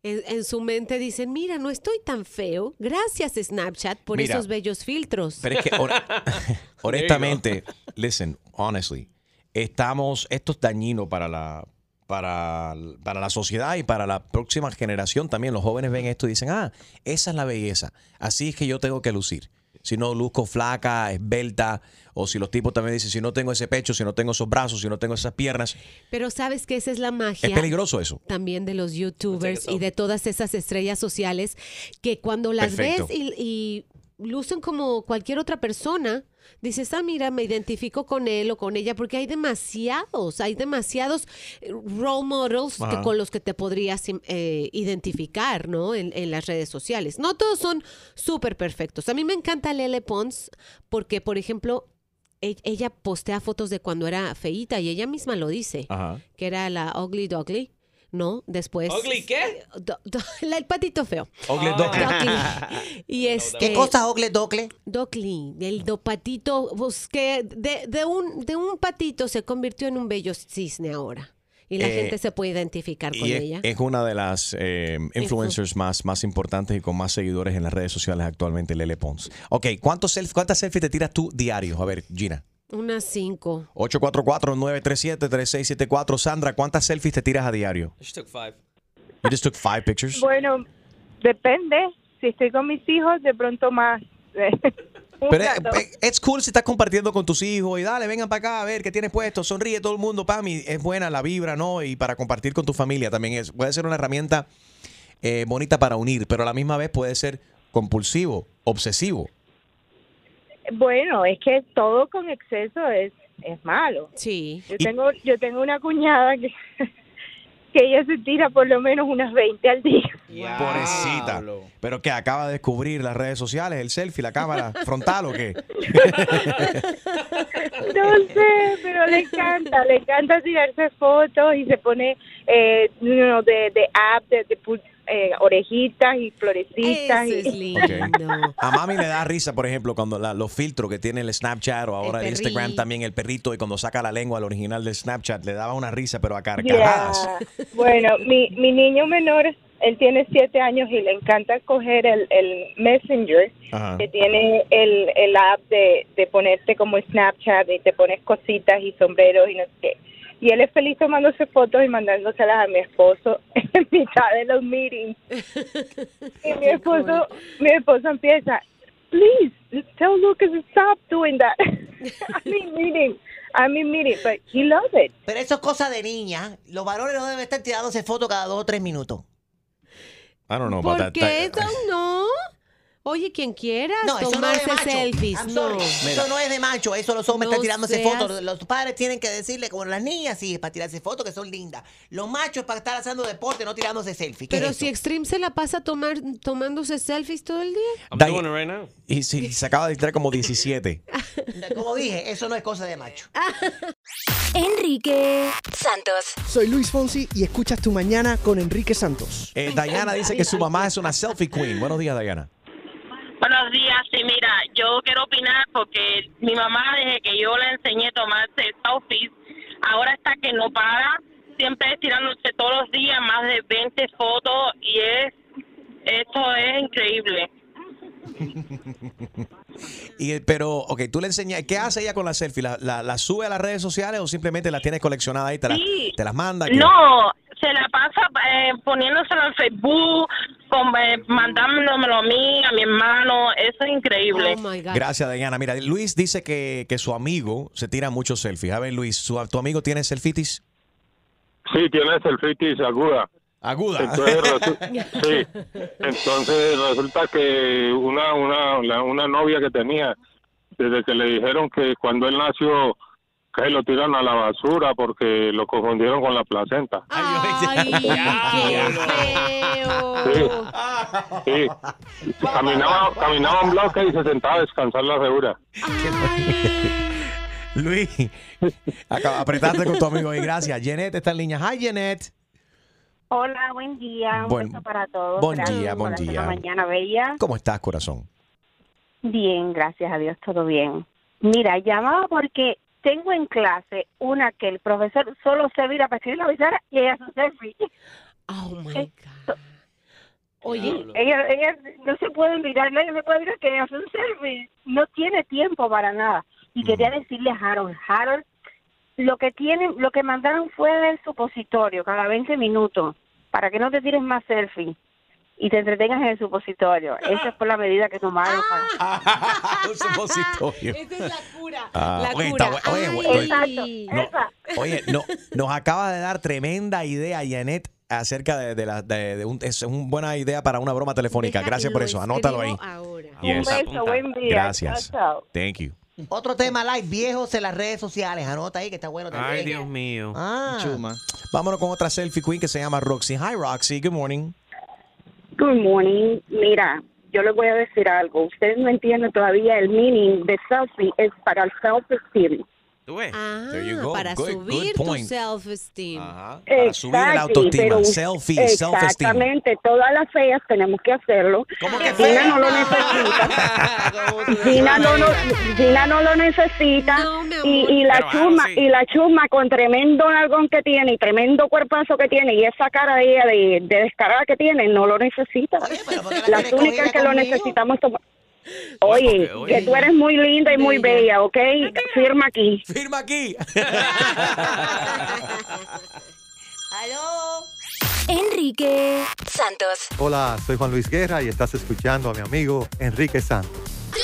En, en su mente dicen, mira, no estoy tan feo. Gracias Snapchat por Mira. esos bellos filtros. Pero es que, hon- *laughs* *laughs* honestamente, listen, honestly, estamos, esto es dañino para la, para, para la sociedad y para la próxima generación también. Los jóvenes ven esto y dicen, ah, esa es la belleza. Así es que yo tengo que lucir. si no luzco flaca, esbelta, o si los tipos también dicen, si no tengo ese pecho, si no tengo esos brazos, si no tengo esas piernas. Pero sabes que esa es la magia. Es peligroso eso. También de los youtubers y de todas esas estrellas sociales que cuando las Perfecto. ves y, y lucen como cualquier otra persona, dices, ah, mira, me identifico con él o con ella, porque hay demasiados, hay demasiados eh, role models que- con los que te podrías eh, identificar, ¿no? En, en las redes sociales. No todos son súper perfectos. A mí me encanta Lele Pons porque, por ejemplo, e- ella postea fotos de cuando era feíta y ella misma lo dice, Ajá. que era la Ugly Duckly. ¿No? Después. ¿Ugly qué? Do- do- la- *laughs* el patito feo. Ogle Duckly. Duckly. Y este, ¿Qué cosa, Ogle Docle? Duckly, el do patito, pues, que de, de un, de un patito se convirtió en un bello cisne ahora. Y la Eh, gente se puede identificar con Y es, ella. es una de las eh, influencers más, más importantes y con más seguidores en las redes sociales actualmente, Lele Pons. Ok, ¿cuántos self- ¿cuántas selfies te tiras tú diarios? A ver, Gina. Unas cinco. 844-937-3674. Sandra, ¿cuántas selfies te tiras a diario? I just took five. You just took five pictures? Bueno, depende. Si estoy con mis hijos, de pronto más. *laughs* Pero es cool si estás compartiendo con tus hijos y dale, vengan para acá a ver qué tienes puesto, sonríe todo el mundo, Pami, es buena la vibra, ¿no? Y para compartir con tu familia también es, puede ser una herramienta eh, bonita para unir, pero a la misma vez puede ser compulsivo, obsesivo. Bueno, es que todo con exceso es, es malo. Sí. Yo tengo, yo tengo una cuñada que, *laughs* que ella se tira por lo menos unas 20 al día. Pobrecita. Pero que acaba de descubrir las redes sociales, el selfie, la cámara *laughs* frontal o qué? No sé, pero le encanta, le encanta tirarse fotos y se pone eh, you know, de, de app, de, de eh, orejitas y florecitas. Eso y- es *laughs* lindo. A mami le da risa, por ejemplo, cuando la- los filtros que tiene el Snapchat o ahora el, El Instagram también, el perrito, y cuando saca la lengua al original del Snapchat, le daba una risa, pero a carcajadas. Bueno, mi, mi niño menor, él tiene siete años y le encanta coger el, el Messenger, Ajá. que tiene el, el app de, de ponerte como Snapchat y te pones cositas y sombreros y no sé qué. Y él es feliz tomándose fotos y mandándoselas a mi esposo *laughs* en mitad de los meetings. Y mi esposo, mi esposo empieza, please, tell Lucas to stop doing that. *laughs* I'm in meeting, I'm in meeting, but he loves it. Pero eso es cosa de niña. Los varones no deben estar tirándose fotos cada dos o tres minutos. I don't know about ¿Por that. qué eso no? Oye, quien quiera No, eso no es de tomarse macho. selfies. I'm No. Eso no es de macho, eso los hombres No están tirándose seas- fotos. Los padres tienen que decirle, como las niñas, sí, para tirarse fotos que son lindas. Los machos para estar haciendo deporte, no tirándose selfies. ¿Qué Pero es si Extreme se la pasa tomar, tomándose selfies todo el día. I'm doing it right now. Y sí, se acaba de distraer como 17. eso? Como dije, eso no es cosa de macho. *laughs* Enrique Santos. Soy Luis Fonsi y escuchas tu mañana con Enrique Santos. Eh, Diana dice que su mamá es una selfie queen. Buenos días, Diana. Buenos días, sí, mira, yo quiero opinar porque mi mamá desde que yo le enseñé a tomarse selfies, ahora está que no para, siempre es tirándose todos los días más de 20 fotos y es, esto es increíble. *laughs* Y, pero, ok, tú le enseñas, ¿qué hace ella con la selfie? ¿La, la, la sube a las redes sociales o simplemente la tienes coleccionada ahí? ¿Te, la, te las manda? ¿Qué? No, se la pasa eh, poniéndoselo en Facebook, con, eh, mandándomelo a mí, a mi hermano, eso es increíble. Gracias, Diana. Mira, Luis dice que, que su amigo se tira muchos selfies. A ver, Luis, ¿su, ¿tu amigo tiene selfitis? Sí, tiene selfitis aguda. Aguda. Entonces, *laughs* sí. Entonces resulta que una, una, la- una novia que tenía, desde que le dijeron que cuando él nació, que lo tiran a la basura porque lo confundieron con la placenta. Ay, qué feo. Sí. Caminaba, caminaba un bloque y se sentaba a descansar la segura. Luis, apretaste con tu amigo ahí. Gracias. Jeanette está en línea. Hi, Jeanette. Hola, buen día. Un Buen- beso para todos. buen Gracias día, buen día. Mañana bella. ¿Cómo estás, corazón? Bien, gracias a Dios, todo bien. Mira, llamaba porque tengo en clase una que el profesor solo se mira para escribir la pizarra y ella hace un selfie. Oh my God. Oye, ella, ella no se puede mirar, nadie se puede mirar que ella hace un selfie. No tiene tiempo para nada. Y quería decirle a Harold, Harold, lo que tienen, lo que mandaron fue el supositorio cada 20 minutos para que no te tires más selfie. Y te entretengas en el supositorio. *laughs* Esa fue la medida que tomaron. *laughs* Un *laughs* supositorio. Esa es la cura. Ah, la oye, cura. está oye, oye, Exacto, no, esa. oye, no, nos acaba de dar tremenda idea, Janet, acerca de, de la. De, de un, es una buena idea para una broma telefónica. Gracias por eso. Anótalo ahí. Un Yes. beso, buen día. Gracias. Chao, chao. Thank you. Otro tema live, viejos en las redes sociales. Anota ahí que está bueno también. Ay, Dios mío. Ah. Chuma. Vámonos con otra selfie queen que se llama Roxy. Hi, Roxy. Good morning. Good morning. Mira, yo les voy a decir algo. Ustedes no entienden todavía el meaning de selfie. Es para el self-esteem. ¿Tú ves? Ah, There you go. para Good- subir good tu point. self-esteem. Para subir el autoestima. pero- Selfie, self-esteem. Exactamente, todas las feas tenemos que hacerlo. Gina no lo necesita. Gina no, lo- Gina no lo necesita. y, y la Pero, ah, chuma, sí. y la chuma con tremendo nalgón que tiene y tremendo cuerpazo que tiene y esa cara de ella de, de descarada que tiene, no lo necesita. Las únicas que lo necesitamos somos- *laughs* Oye, oye. que tú eres muy linda y muy bella, ¿ok? Firma aquí. Firma aquí. *laughs* Enrique Santos. Hola, soy Juan Luis Guerra y estás escuchando a mi amigo Enrique Santos. *laughs*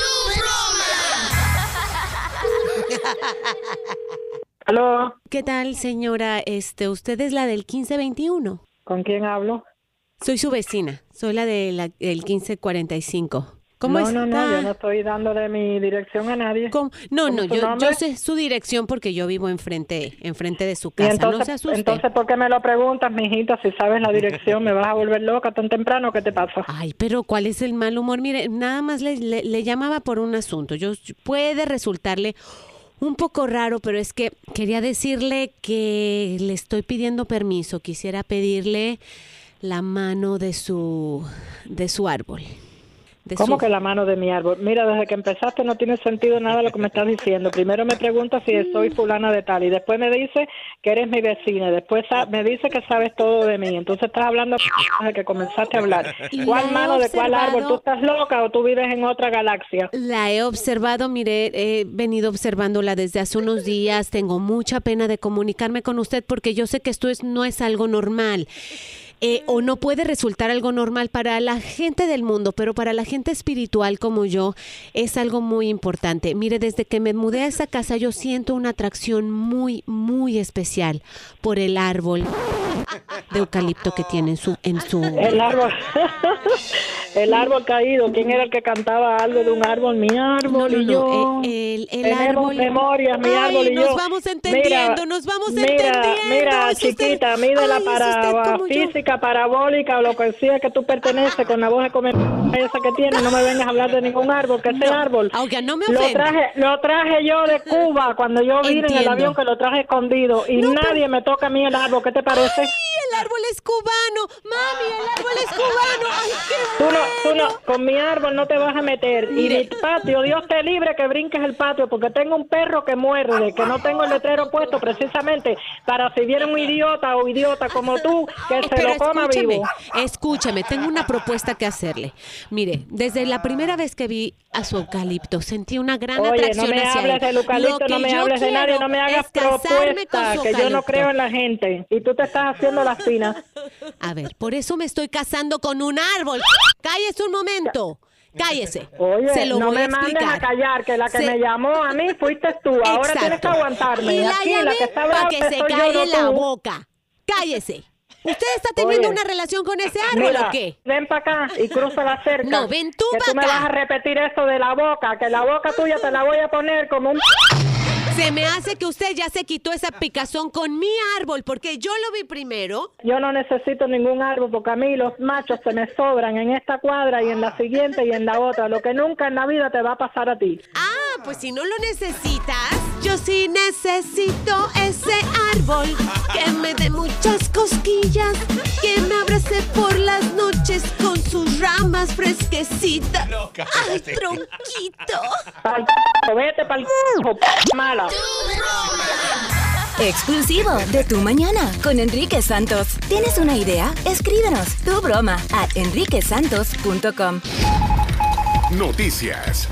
Aló. ¿Qué tal, señora? Este, ¿usted es la del 1521? ¿Con quién hablo? Soy su vecina. Soy la de la- del 1545. ¿Cómo no, está? no, no, yo no estoy dándole mi dirección a nadie. No, no, ¿Cómo su yo, sé su dirección porque yo vivo enfrente, enfrente de su casa. entonces, no se asuste. entonces, ¿por qué me lo preguntas, mijita? Si sabes la dirección, ¿me vas a volver loca tan temprano? ¿Qué te pasa? Ay, pero ¿cuál es el mal humor? Mire, nada más le, le- le llamaba por un asunto. Yo puede resultarle un poco raro, pero es que quería decirle que le estoy pidiendo permiso. Quisiera pedirle la mano de su de su árbol. De ¿Cómo su- que la mano de mi árbol? Mira, desde que empezaste no tiene sentido nada lo que me estás diciendo. Primero me preguntas si soy fulana de tal y después me dice que eres mi vecina. Después me dice que sabes todo de mí. Entonces estás hablando desde que comenzaste a hablar. ¿Cuál mano de cuál árbol? ¿Tú estás loca o tú vives en otra galaxia? La he observado, mire, he venido observándola desde hace unos días. Tengo mucha pena de comunicarme con usted porque yo sé que esto es, no es algo normal. Eh, o no puede resultar algo normal para la gente del mundo, pero para la gente espiritual como yo es algo muy importante. Mire, desde que me mudé a esa casa yo siento una atracción muy, muy especial por el árbol de eucalipto que tiene en su... En su El árbol. el árbol caído. ¿Quién era el que cantaba algo de un árbol? Mi árbol No, no, y no, yo. eh, el- el Tenemos árbol- memorias, mi Ay, árbol y nos yo. vamos entendiendo, nos vamos entendiendo. Mira, Es chiquita, para usted como yo. física, parabólica o lo que sea que tú perteneces con la voz de comer esa que tienes. No me vengas a hablar de ningún árbol, que ese árbol. Aunque no me Lo traje, lo traje yo de Cuba cuando yo vine en el avión que lo traje escondido y nadie me toca a mí el árbol. ¿Qué te parece? El árbol es cubano. Mami, el árbol es cubano. Ay, qué Tú no, tú no, con mi árbol no te vas a meter. Y mi patio, Dios te libre que brinques el patio, porque tengo un perro que muerde, que no tengo el letrero puesto precisamente para si viene un idiota o idiota como tú, que se Pero lo coma escúcheme, vivo. escúcheme, tengo una propuesta que hacerle. Mire, desde la primera vez que vi a su eucalipto, sentí una gran Oye, no atracción me hacia hables él. del eucalipto, Lo que no me yo hables de nadie, no me hagas propuestas, que yo no creo en la gente. Y tú te estás haciendo las finas. A ver, por eso me estoy casando con un árbol. Cállese un momento. Cállese. Oye, Se lo no voy me a mandes a callar, que la que Se- me llamó a mí fuiste tú. Ahora tienes que Exacto. aguantarme. Y la Aquí llamé la que está para que se calle la tú. boca. Cállese. ¿Usted está teniendo Oye, una relación con ese árbol Mira, o qué? ven para acá y cruza la cerca. No, ven tú Que pa' tú me acá. vas a repetir esto de la boca, que la boca tuya te la voy a poner como un... Se me hace que usted ya se quitó esa picazón con mi árbol porque yo lo vi primero. Yo no necesito ningún árbol porque a mí los machos se me sobran en esta cuadra y en la siguiente y en la otra. Lo que nunca en la vida te va a pasar a ti. Ah, pues si no lo necesitas, yo sí necesito ese árbol que me dé muchas cosquillas, que me abrace por las noches con sus ramas fresquecitas. Ay, tronquito. Pa'l vete pa'l mala. Exclusivo de Tu Mañana con Enrique Santos. ¿Tienes una idea? Escríbenos tu broma a enriquesantos.com. Noticias.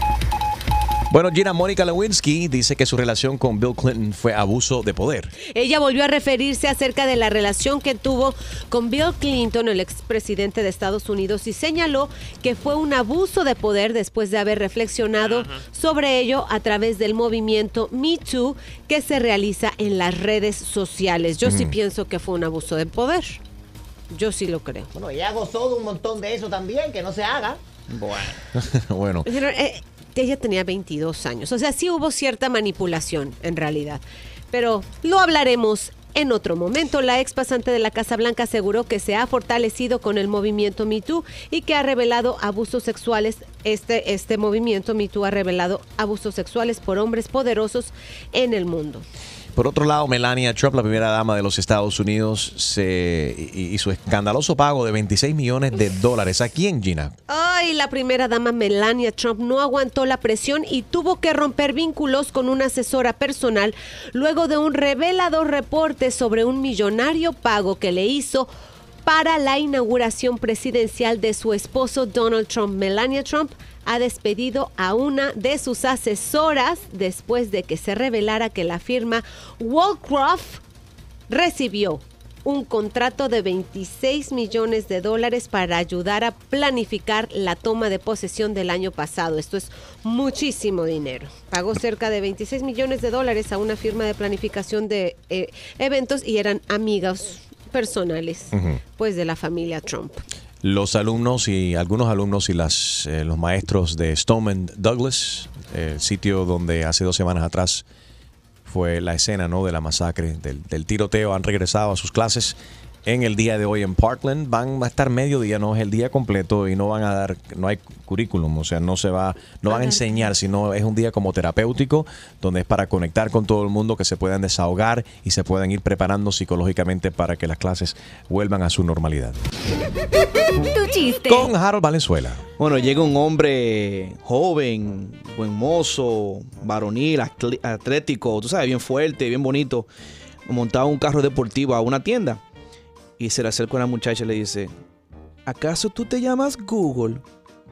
Bueno, Gina Mónica Lewinsky dice que su relación con Bill Clinton fue abuso de poder. Ella volvió a referirse acerca de la relación que tuvo con Bill Clinton, el expresidente de Estados Unidos, y señaló que fue un abuso de poder después de haber reflexionado sobre ello a través del movimiento Me Too que se realiza en las redes sociales. Yo sí pienso que fue un abuso de poder. Yo sí lo creo. Bueno, ella gozó de un montón de eso también, que no se haga. Bueno. *laughs* bueno. Pero, eh, ella tenía 22 años. O sea, sí hubo cierta manipulación en realidad. Pero lo hablaremos en otro momento. La ex pasante de la Casa Blanca aseguró que se ha fortalecido con el movimiento Me Too y que ha revelado abusos sexuales. Este, este movimiento Me Too ha revelado abusos sexuales por hombres poderosos en el mundo. Por otro lado, Melania Trump, la primera dama de los Estados Unidos, se su escandaloso pago de 26 millones de dólares. ¿A quién, Gina? Ay, la primera dama Melania Trump no aguantó la presión y tuvo que romper vínculos con una asesora personal luego de un revelador reporte sobre un millonario pago que le hizo para la inauguración presidencial de su esposo Donald Trump. Melania Trump ha despedido a una de sus asesoras después de que se revelara que la firma Wallcroft recibió un contrato de 26 millones de dólares para ayudar a planificar la toma de posesión del año pasado. Esto es muchísimo dinero. Pagó cerca de 26 millones de dólares a una firma de planificación de eh, eventos y eran amigas personales pues de la familia Trump. Los alumnos y algunos alumnos y las, eh, los maestros de Stoneman Douglas, el sitio donde hace dos semanas atrás fue la escena ¿no? de la masacre, del, del tiroteo, han regresado a sus clases en el día de hoy en Parkland. Van a estar mediodía, no es el día completo y no van a dar, no hay currículum, o sea, no se va, no van a enseñar, sino es un día como terapéutico, donde es para conectar con todo el mundo, que se puedan desahogar y se puedan ir preparando psicológicamente para que las clases vuelvan a su normalidad. *laughs* Tu chiste. Con Harold Valenzuela. Bueno, llega un hombre joven, buen mozo, varonil, atlético, tú sabes, bien fuerte, bien bonito, montado en un carro deportivo a una tienda. Y se le acerca una muchacha y le dice, ¿acaso tú te llamas Google?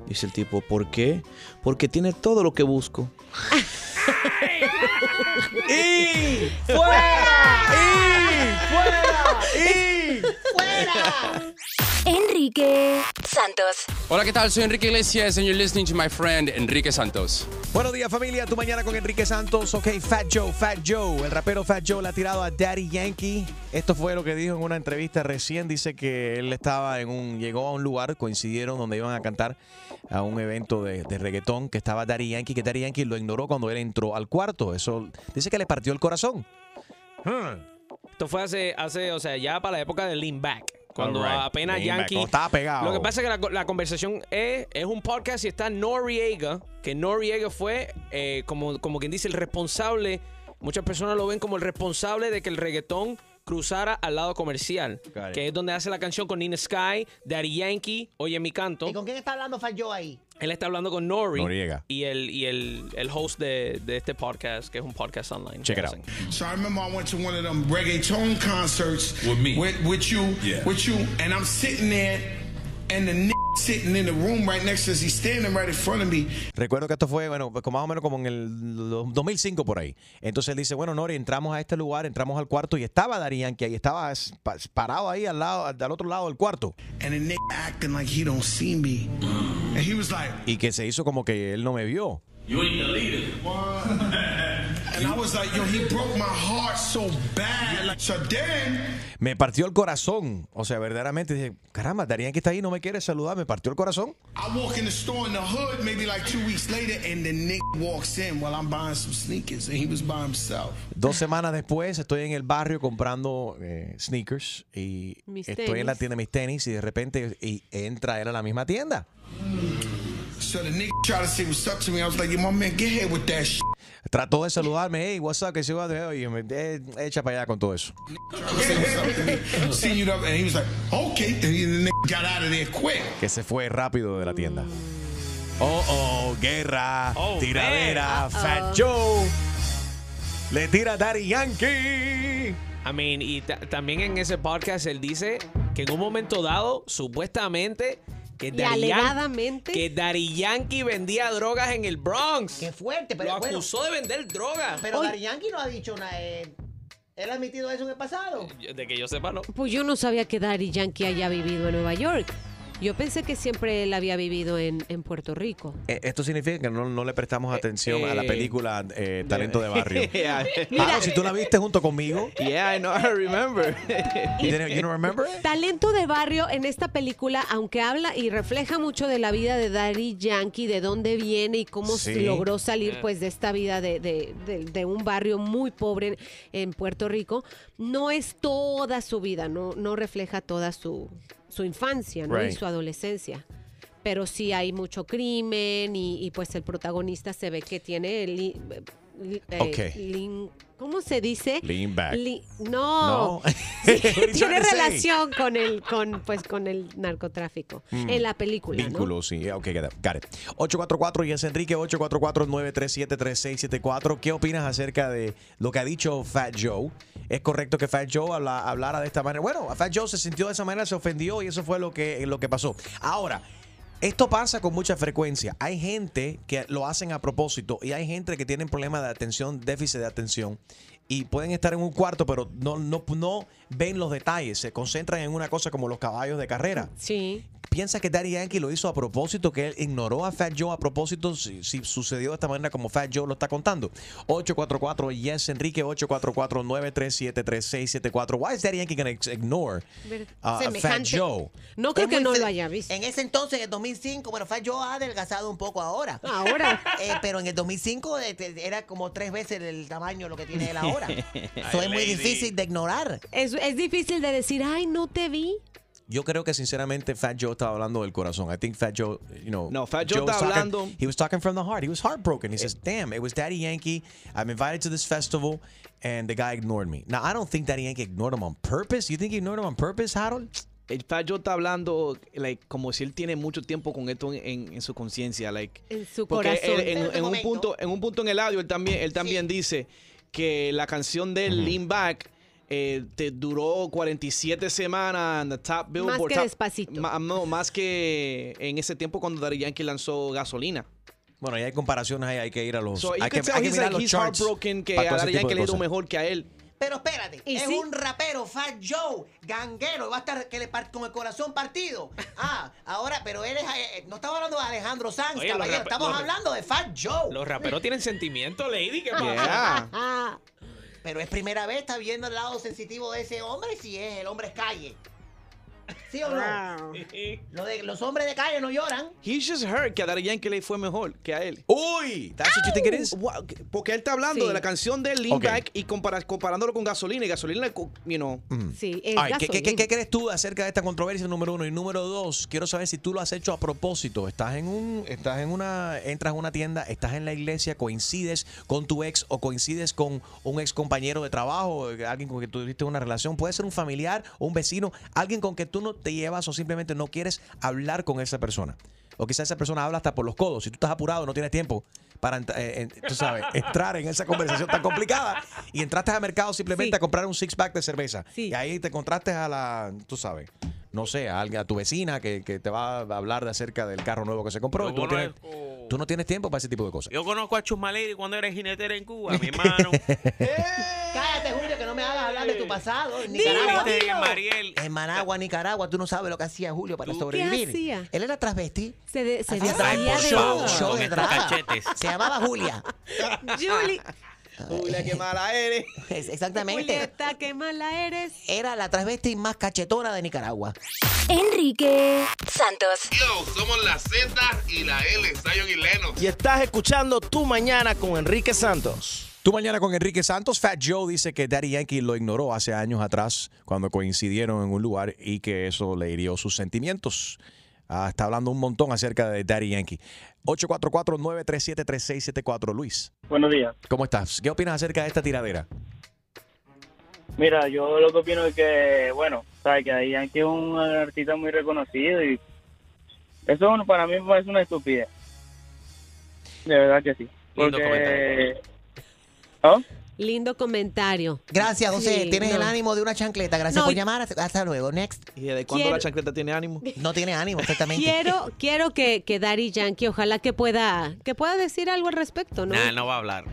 Dice el tipo, ¿por qué? Porque tiene todo lo que busco. *laughs* ¡Y fuera! ¡Y fuera! ¡Y fuera! Enrique Santos. Hola, ¿qué tal? Soy Enrique Iglesias and you're listening to my friend Enrique Santos. Buenos días familia, tu mañana con Enrique Santos. Ok, Fat Joe, Fat Joe. El rapero Fat Joe le ha tirado a Daddy Yankee. Esto fue lo que dijo en una entrevista recién. Dice que él estaba en un, llegó a un lugar, coincidieron donde iban a cantar a un evento de, de reggaetón que estaba Daddy Yankee, que Daddy Yankee lo ignoró cuando él entró al cuarto. Eso dice que le partió el corazón. Esto fue hace, hace, o sea, ya para la época del lean back. Cuando apenas Yankee. cuando estaba pegado. Lo que pasa es que la, la conversación es, es un podcast y está Noriega, que Noriega fue, eh, como, como quien dice, el responsable. Muchas personas lo ven como el responsable de que el reggaetón cruzara al lado comercial, Got it. que es donde hace la canción con Nina Sky, Daddy Yankee, Oye mi canto. ¿Y con quién está hablando Fallo ahí? Él está hablando con Nori Noriega. y el y el, el host de, de este podcast, que es un podcast online. Check it out. So I remember I went to one of them reggaeton concerts with me, with, with you, with you, and I'm sitting there, and the n- sitting in the room right next to us. He's standing right in front of me. Recuerdo que esto fue, bueno, pues, más o menos como en el 2005 por ahí. Entonces él dice, bueno, Nori, entramos a este lugar, entramos al cuarto y estaba Daddy Yankee ahí, estaba es- pa- parado ahí al lado, al otro lado del cuarto. And the nigga acting like he don't see me, and he was like, Y que se hizo como que él no me vio. "You ain't the leader." *laughs* and I was like, "Yo, he broke my heart so bad." Like, so then. Me partió el corazón. O sea, verdaderamente dije, caramba, Daddy Yankee está ahí, no me quiere saludar, me partió el corazón. I walk in the store in the hood maybe like two weeks later, and the nigga walks in while I'm buying some sneakers, and he was by himself. Dos semanas después estoy en el barrio comprando eh, sneakers y Mis estoy en la tenis. tienda de mis tenis y de repente y entra él a la misma tienda. So the nigga tried to say what's up to me. I was like, yo, my man, get here with that shit. Trató de saludarme, hey, what's up, que se va de y me eh, echa para allá con todo eso. *laughs* Que se fue rápido de la tienda. Oh, oh, guerra, Oh, tiradera, man. Fat. Joe. Le tira a Daddy Yankee. I mean, y ta- también en ese podcast él dice que en un momento dado, supuestamente, Que Y Daddy Yan- alegadamente. que Daddy Yankee vendía drogas en el Bronx. Qué fuerte, pero Lo bueno. acusó de vender drogas. Pero Daddy Yankee no ha dicho nada. eh, ¿Él ha admitido eso en el pasado? De que yo sepa, no. Pues yo no sabía que Daddy Yankee haya vivido en Nueva York. Yo pensé que siempre él había vivido en, en Puerto Rico. Eh, Esto significa que no, no le prestamos atención a la eh, película eh, Talento de Barrio. *laughs* Yeah. Claro, si tú la viste junto conmigo. Yeah, I know, I remember. You, didn't- you don't remember it? Talento de barrio en esta película, aunque habla y refleja mucho de la vida de Daddy Yankee, de dónde viene y cómo Sí. logró salir pues de esta vida de, de- de- de un barrio muy pobre en, en Puerto Rico, no es toda su vida, no, no refleja toda su, su infancia ¿no? y su adolescencia. Pero sí hay mucho crimen y, y, pues el protagonista se ve que tiene... li- eh, Ok. lin- ¿Cómo se dice? Lean back. No. No. Sí, *laughs* tiene relación con el, con, pues, con el narcotráfico Mm. en la película, ¿no? Vínculo, sí. Ok, got it. got it. 844 y es Enrique 844-937-3674. ¿Qué opinas acerca de lo que ha dicho Fat Joe? ¿Es correcto que Fat Joe habla- hablara de esta manera? Bueno, Fat Joe se sintió de esa manera, se ofendió y eso fue lo que, lo que pasó. Ahora, esto pasa con mucha frecuencia. Hay gente que lo hacen a propósito y hay gente que tienen problemas de atención, déficit de atención. Y pueden estar en un cuarto, pero no, no, no ven los detalles. Se concentran en una cosa como los caballos de carrera. Sí. ¿Piensa que Daddy Yankee lo hizo a propósito, que él ignoró a Fat Joe a propósito, si, si sucedió de esta manera como Fat Joe lo está contando? 844 Yes Enrique 844-937-3674. Why is Daddy Yankee going to ignore uh, a Fat Joe? No creo Es que no lo haya visto. En ese entonces, en el 2005, bueno, Fat Joe ha adelgazado un poco ahora. Ahora. *laughs* Eh, pero en el 2005 eh, te- era como tres veces el tamaño de lo que tiene él ahora. *laughs* Eso es muy difícil de ignorar. Es, es difícil de decir, ay, no te vi. Yo creo que sinceramente Fat Joe estaba hablando del corazón. I think Fat Joe, you know. No, Fat Joe talking- hablando- He was talking from the heart. He was heartbroken. He says, "Damn, it was Daddy Yankee. I'm invited to this festival, and the guy ignored me." Now I don't think Daddy Yankee ignored him on purpose. You think he ignored him on purpose, Harold? El Fat Joe está hablando like, como si él tiene mucho tiempo con esto en, en- en su conciencia. Like, En su porque corazón. él- en, en un un punto, en un punto en el audio, él también, él también dice que la canción de Lean Back eh, te duró 47 semanas en the top Billboard. que top- Despacito. ma- no, más que en ese tiempo cuando Daddy Yankee lanzó Gasolina. Bueno, y hay comparaciones ahí. Hay que ir a los. So hay que, hay que mirar like, los he's charts heartbroken que a Daddy Yankee le ha ido cosas. mejor que a él. Pero espérate, ¿Y es sí? un rapero, Fat Joe, ganguero, y va a estar que le par- con el corazón partido. *laughs* Ah, ahora, pero él es, eh, no estamos hablando de Alejandro Sanz, Oye, caballero, estamos hablando de Fat Joe. Los raperos tienen sentimiento, Lady. ¿Qué pasa? *laughs* *laughs* Pero es primera vez, está viendo el lado sensitivo de ese hombre, si es el hombre es calle. ¿Sí o no? *laughs* Lo de- los hombres de calle no lloran. He's just hurt que a Daddy Yankee le fue mejor que a él. Uy, that's what you think it is? Wow, Porque él está hablando Sí. de la canción de Lean Ok. Back y compara- comparándolo con gasolina. Y gasolina, you know. Sí, es Ay, ¿qué, qué- qué- qué crees tú acerca de esta controversia número uno? Y número dos, quiero saber si tú lo has hecho a propósito. Estás en un, estás en una, entras a una tienda, estás en la iglesia, coincides con tu ex o coincides con un ex compañero de trabajo, alguien con que tú tuviste una relación. Puede ser un familiar o un vecino, alguien con que tú no te llevas o simplemente no quieres hablar con esa persona. O quizás esa persona habla hasta por los codos. Si tú estás apurado, no tienes tiempo para, eh, tú sabes, *laughs* entrar en esa conversación tan complicada y entraste al mercado simplemente Sí. a comprar un six pack de cerveza. Sí. Y ahí te encontraste a la, tú sabes, no sé, a, alguien, a tu vecina que, que te va a hablar de acerca del carro nuevo que se compró. y tú, no tienes, tú no tienes tiempo para ese tipo de cosas. Yo conozco a Chusmaleri cuando era jinetera en Cuba, mi hermano. *laughs* *laughs* Cállate, Julio, que no me hagas hablar de tu pasado. En Dilo, Nicaragua. dilo. Mariel. En Managua, Nicaragua, tú no sabes lo que hacía Julio para ¿Tú? sobrevivir. ¿Qué hacía? Él era transvesti. Se, de- se Hacía show, show de drama. cachetes. Se llamaba Julia. *laughs* Julie, Julia, qué mala eres. *laughs* Es- Exactamente. Julieta, qué mala eres. Era la transvesti más cachetona de Nicaragua. Enrique Santos. Yo, somos la Z y la L, Zion y Leno. Y estás escuchando Tu Mañana con Enrique Santos. Tú mañana con Enrique Santos, Fat Joe dice que Daddy Yankee lo ignoró hace años atrás cuando coincidieron en un lugar y que eso le hirió sus sentimientos. Ah, está hablando un montón acerca de Daddy Yankee. 844-937-3674, Luis. Buenos días. ¿Cómo estás? ¿Qué opinas acerca de esta tiradera? Mira, yo lo que opino es que, bueno, sabes que ahí Yankee es un artista muy reconocido y eso para mí es una estupidez. De verdad que sí. Porque... comentario. Lindo comentario. Gracias, José. Sí, Tienes no. el ánimo de una chancleta. Gracias No, por llamar. Hasta luego. Next. ¿Y de cuándo Quiero- la chancleta tiene ánimo? *laughs* No tiene ánimo, exactamente. Quiero, quiero que, que Daddy Yankee, ojalá que pueda, que pueda decir algo al respecto, ¿no? Nah, no va a hablar.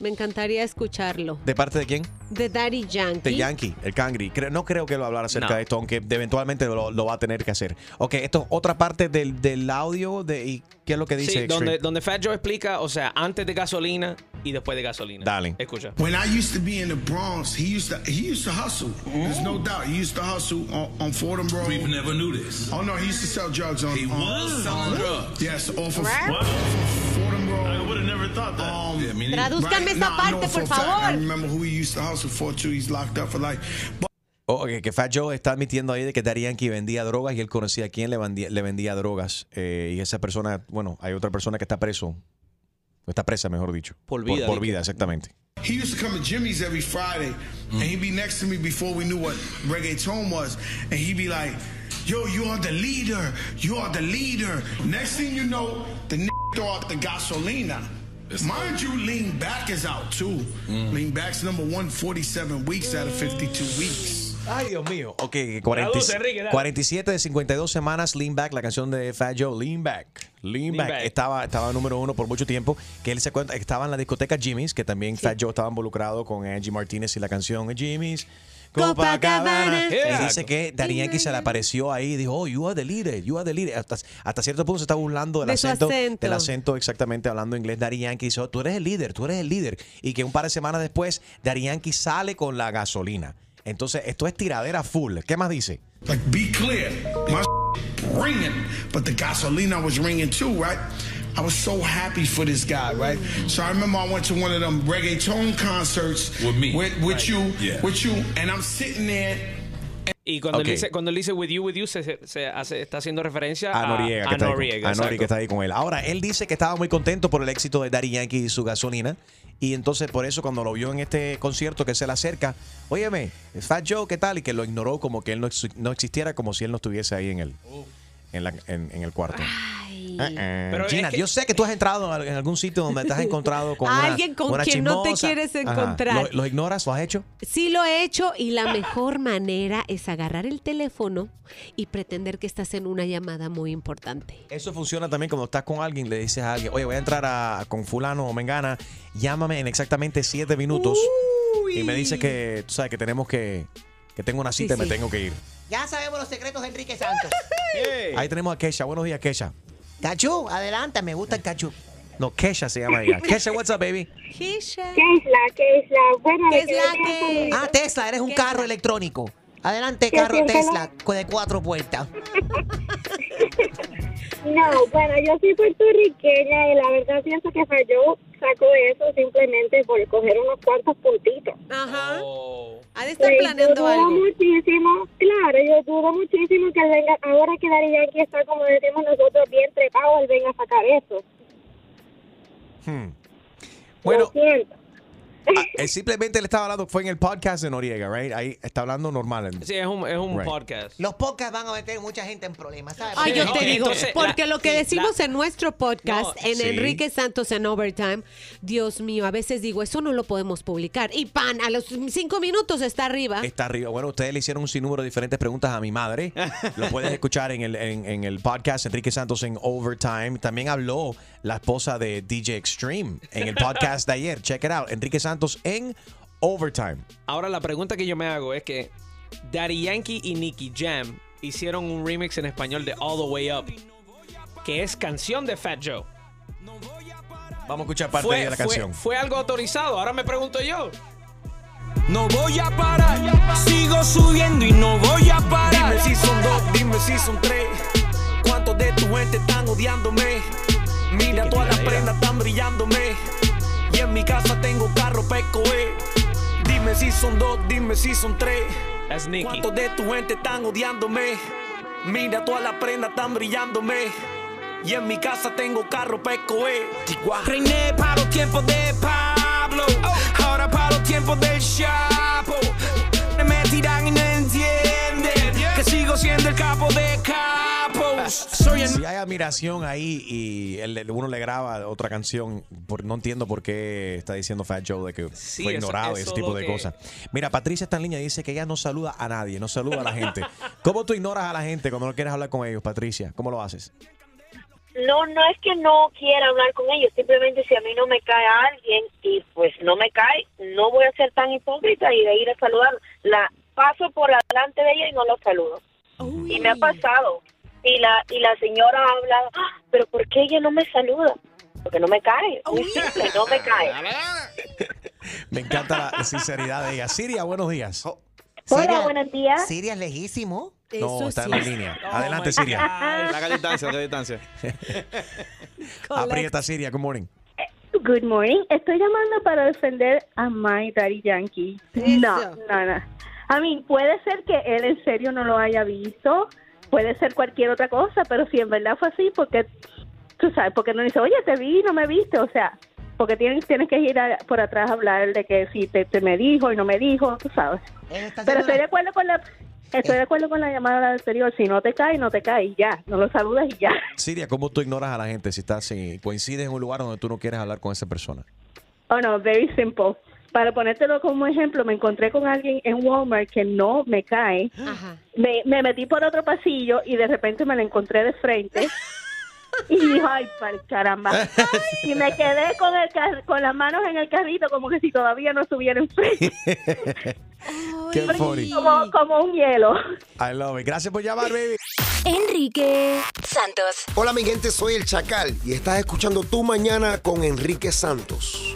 Me encantaría escucharlo. ¿De parte de quién? De Daddy Yankee. De Yankee, el Cangri. Cre- no creo que lo hablar acerca No. de esto, aunque eventualmente lo, lo va a tener que hacer. Ok, esto es otra parte del, del audio de, y qué es lo que dice Sí, donde, donde Fat Joe explica, o sea, antes de gasolina y después de gasolina. Dale. Escucha. When I used to be in the Bronx, he used to he used to hustle. There's no doubt. He used to hustle on, on Fordham Road. We never knew this. Oh no, he used to sell drugs on. He on- was selling on- drugs? Yes, off of, What? off of Fordham Road. I would have never thought that. Um, Yeah. Tradúzcanme esa Nah, I know parte, por favor. I remember who he used to hustle for too. He's locked up for life. But Oh, ok, que Fat Joe está admitiendo ahí de que Daddy Yankee vendía drogas y él conocía a quién le vendía, le vendía drogas. Eh, y esa persona, bueno, hay otra persona que está preso. O está presa, mejor dicho. Por vida, Por, vida, exactamente. He used to come to Jimmy's every Friday, and he'd be next to me before we knew what reggaeton was, and he'd be like, "Yo, you are the leader. You are the leader." Next thing you know, the n- throw out the gasolina. Mind you, Lean Back is out too. Lean Back's number 147 weeks out of 52 weeks. Ay, Dios mío. Ok, 40 Traduce, Enrique, dale. 47 de 52 semanas, Lean Back, la canción de Fat Joe, Lean Back. Lean, Back. Back. Estaba, estaba número uno por mucho tiempo. Que él se cuenta, estaba en la discoteca Jimmy's, que también Fat Joe estaba involucrado con Angie Martínez y la canción Jimmy's. Copacabana. Dice que Yankee se le apareció ahí y dijo, oh, you are the leader, you are the leader. Hasta, hasta cierto punto se está burlando del De acento, acento. del acento exactamente hablando inglés. Yankee dice, oh, tú eres el líder, tú eres el líder. Y que un par de semanas después, Yankee sale con la gasolina. Entonces, esto es tiradera full. ¿Qué más dice? Like, be clear, my *laughs* ringing, but the gasolina was ringing too, right? I was so happy for this guy, right? So I remember I went to one of them reggaeton concerts With me. with, with you, Yeah. with you, and I'm sitting there. Y cuando, Ok. él dice, cuando él dice with you, with you, se, se- hace- está haciendo referencia A Noriega, que, a está, ahí con- Noriega, a Nori exacto. que está ahí con él. Ahora, él dice que estaba muy contento por el éxito de Daddy Yankee y su gasolina. Y entonces, por eso, cuando lo vio en este concierto que se le acerca, óyeme, Fat Joe, ¿qué tal? Y que lo ignoró como que él no, no existiera, como si él no estuviese ahí en el, en la- en- en el cuarto. Eh, Pero Gina, es que- yo sé que tú has entrado en algún sitio donde te has encontrado con una, Alguien con una quien no te quieres Ajá. encontrar. ¿Lo, lo ignoras? ¿Lo has hecho? Sí lo he hecho y la mejor manera es agarrar el teléfono y pretender que estás en una llamada muy importante. Eso funciona también cuando estás con alguien, le dices a alguien, oye, voy a entrar a, con fulano o mengana, llámame en exactamente siete minutos y me dice que, tú sabes, que tenemos que, que tengo una cita y me sí. tengo que ir. Ya sabemos los secretos de Enrique Santos. *laughs* Ahí tenemos a Kesha. Buenos días, Kesha. Cachú, adelanta, me gusta el cachú. No, Kesha se llama ella. *laughs* Kesha, what's up, baby? Keisha. Tesla, Tesla. Bueno, ¿Qué le es quiero la decir a que- Ah, Tesla, eres un ¿Qué carro electrónico. Adelante, carro Tesla de cuatro puertas. *laughs* No, bueno, yo soy puertorriqueña y la verdad pienso que falló, sacó eso simplemente por coger unos cuantos puntitos. Ajá. Oh. Ha de estar Sí, planeando yo dudo algo. muchísimo, claro, yo dudo muchísimo que él venga, ahora que Daddy Yankee está, como decimos nosotros, bien trepado, él venga a sacar eso. Hmm. Lo Bueno, siento. Ah, *laughs* simplemente le estaba hablando, fue en el podcast de Noriega, right? Ahí está hablando normal. Sí, es un, es un Right. podcast. Los podcasts van a meter mucha gente en problemas, ¿sabes? Ay, yo No, te digo, entonces, porque la- lo que decimos en nuestro podcast, No, en sí. Enrique Santos en Overtime, Dios mío, a veces digo, eso no lo podemos publicar. Y pan, a los cinco minutos está arriba. Está arriba. Bueno, ustedes le hicieron un sinnúmero de diferentes preguntas a mi madre. Lo puedes *laughs* escuchar en el, en, en el podcast Enrique Santos en Overtime. También habló la esposa de DJ Extreme en el podcast de ayer. Check it out. Enrique Santos en Overtime. Ahora la pregunta que yo me hago es que Daddy Yankee y Nicky Jam hicieron un remix en español de All the Way Up, que es canción de Fat Joe. Vamos a escuchar parte Fue, de la fue- canción. fue algo autorizado. Ahora me pregunto yo. No voy a parar, sigo subiendo y no voy a parar. Dime si son dos, dime si son tres. ¿Cuántos de tu gente están odiándome? Mira, todas las prendas están brillándome. Y en mi casa tengo carro pecoe. Dime si son dos, dime si son tres. ¿Cuántos de tu gente están odiándome? Mira, todas las prendas están brillándome. Y en mi casa tengo carro pecoe. Reiné para los tiempos de Pablo. Ahora para los tiempos del Chapo. Me tiran y no entienden que sigo siendo el capo de capos. Soy. Si hay admiración ahí y el- uno le graba otra canción, por- no entiendo por qué está diciendo Fat Joe de que Sí, fue eso- ignorado y eso ese tipo de que- cosas. Mira, Patricia está en línea y dice que ella no saluda a nadie, no saluda a la gente. *laughs* ¿Cómo tú ignoras a la gente cuando no quieres hablar con ellos, Patricia? ¿Cómo lo haces? No, no es que no quiera hablar con ellos, simplemente si a mí no me cae alguien y pues no me cae, no voy a ser tan hipócrita y de ir a saludar. La paso por delante de ella y no lo saludo. Y me ha pasado. Y la y la señora habla, "Ah, pero ¿por qué ella no me saluda? Porque no me cae. Muy simple, no me cae. *laughs* Me encanta la sinceridad de ella. Siria, buenos días. Hola, buenos días. Siria es lejísimo. No, está en la línea. Adelante, my Siria. La distancia, la distancia. *laughs* Aprieta, Siria. Good morning. Good morning. Estoy llamando para defender a My Daddy Yankee. No, no, no. A mí, puede ser que él en serio no lo haya visto, puede ser cualquier otra cosa, pero si en verdad fue así, porque tú sabes, porque no dice, oye, te vi no me viste, o sea, porque tienes, tienes que ir a- por atrás a hablar de que si te, te me dijo y no me dijo, tú sabes. Pero estoy de acuerdo con la... Estoy de acuerdo con la llamada anterior. Si no te cae, no te cae y ya. No lo saludas y ya. Siria, ¿cómo tú ignoras a la gente si estás si coincides en un lugar donde tú no quieres hablar con esa persona? Oh, no, very simple. Para ponértelo como ejemplo, me encontré con alguien en Walmart que no me cae. Me, me metí por otro pasillo y de repente me la encontré de frente. *laughs* Y dijo, ay, pa'l caramba. Y me quedé con, el car- con las manos en el carrito como que si todavía no estuviera enfrente. *laughs* Qué funny. Como, como un hielo. I love it. Gracias por llamar, baby. Enrique Santos. Hola mi gente, soy el Chacal y estás escuchando Tu Mañana con Enrique Santos.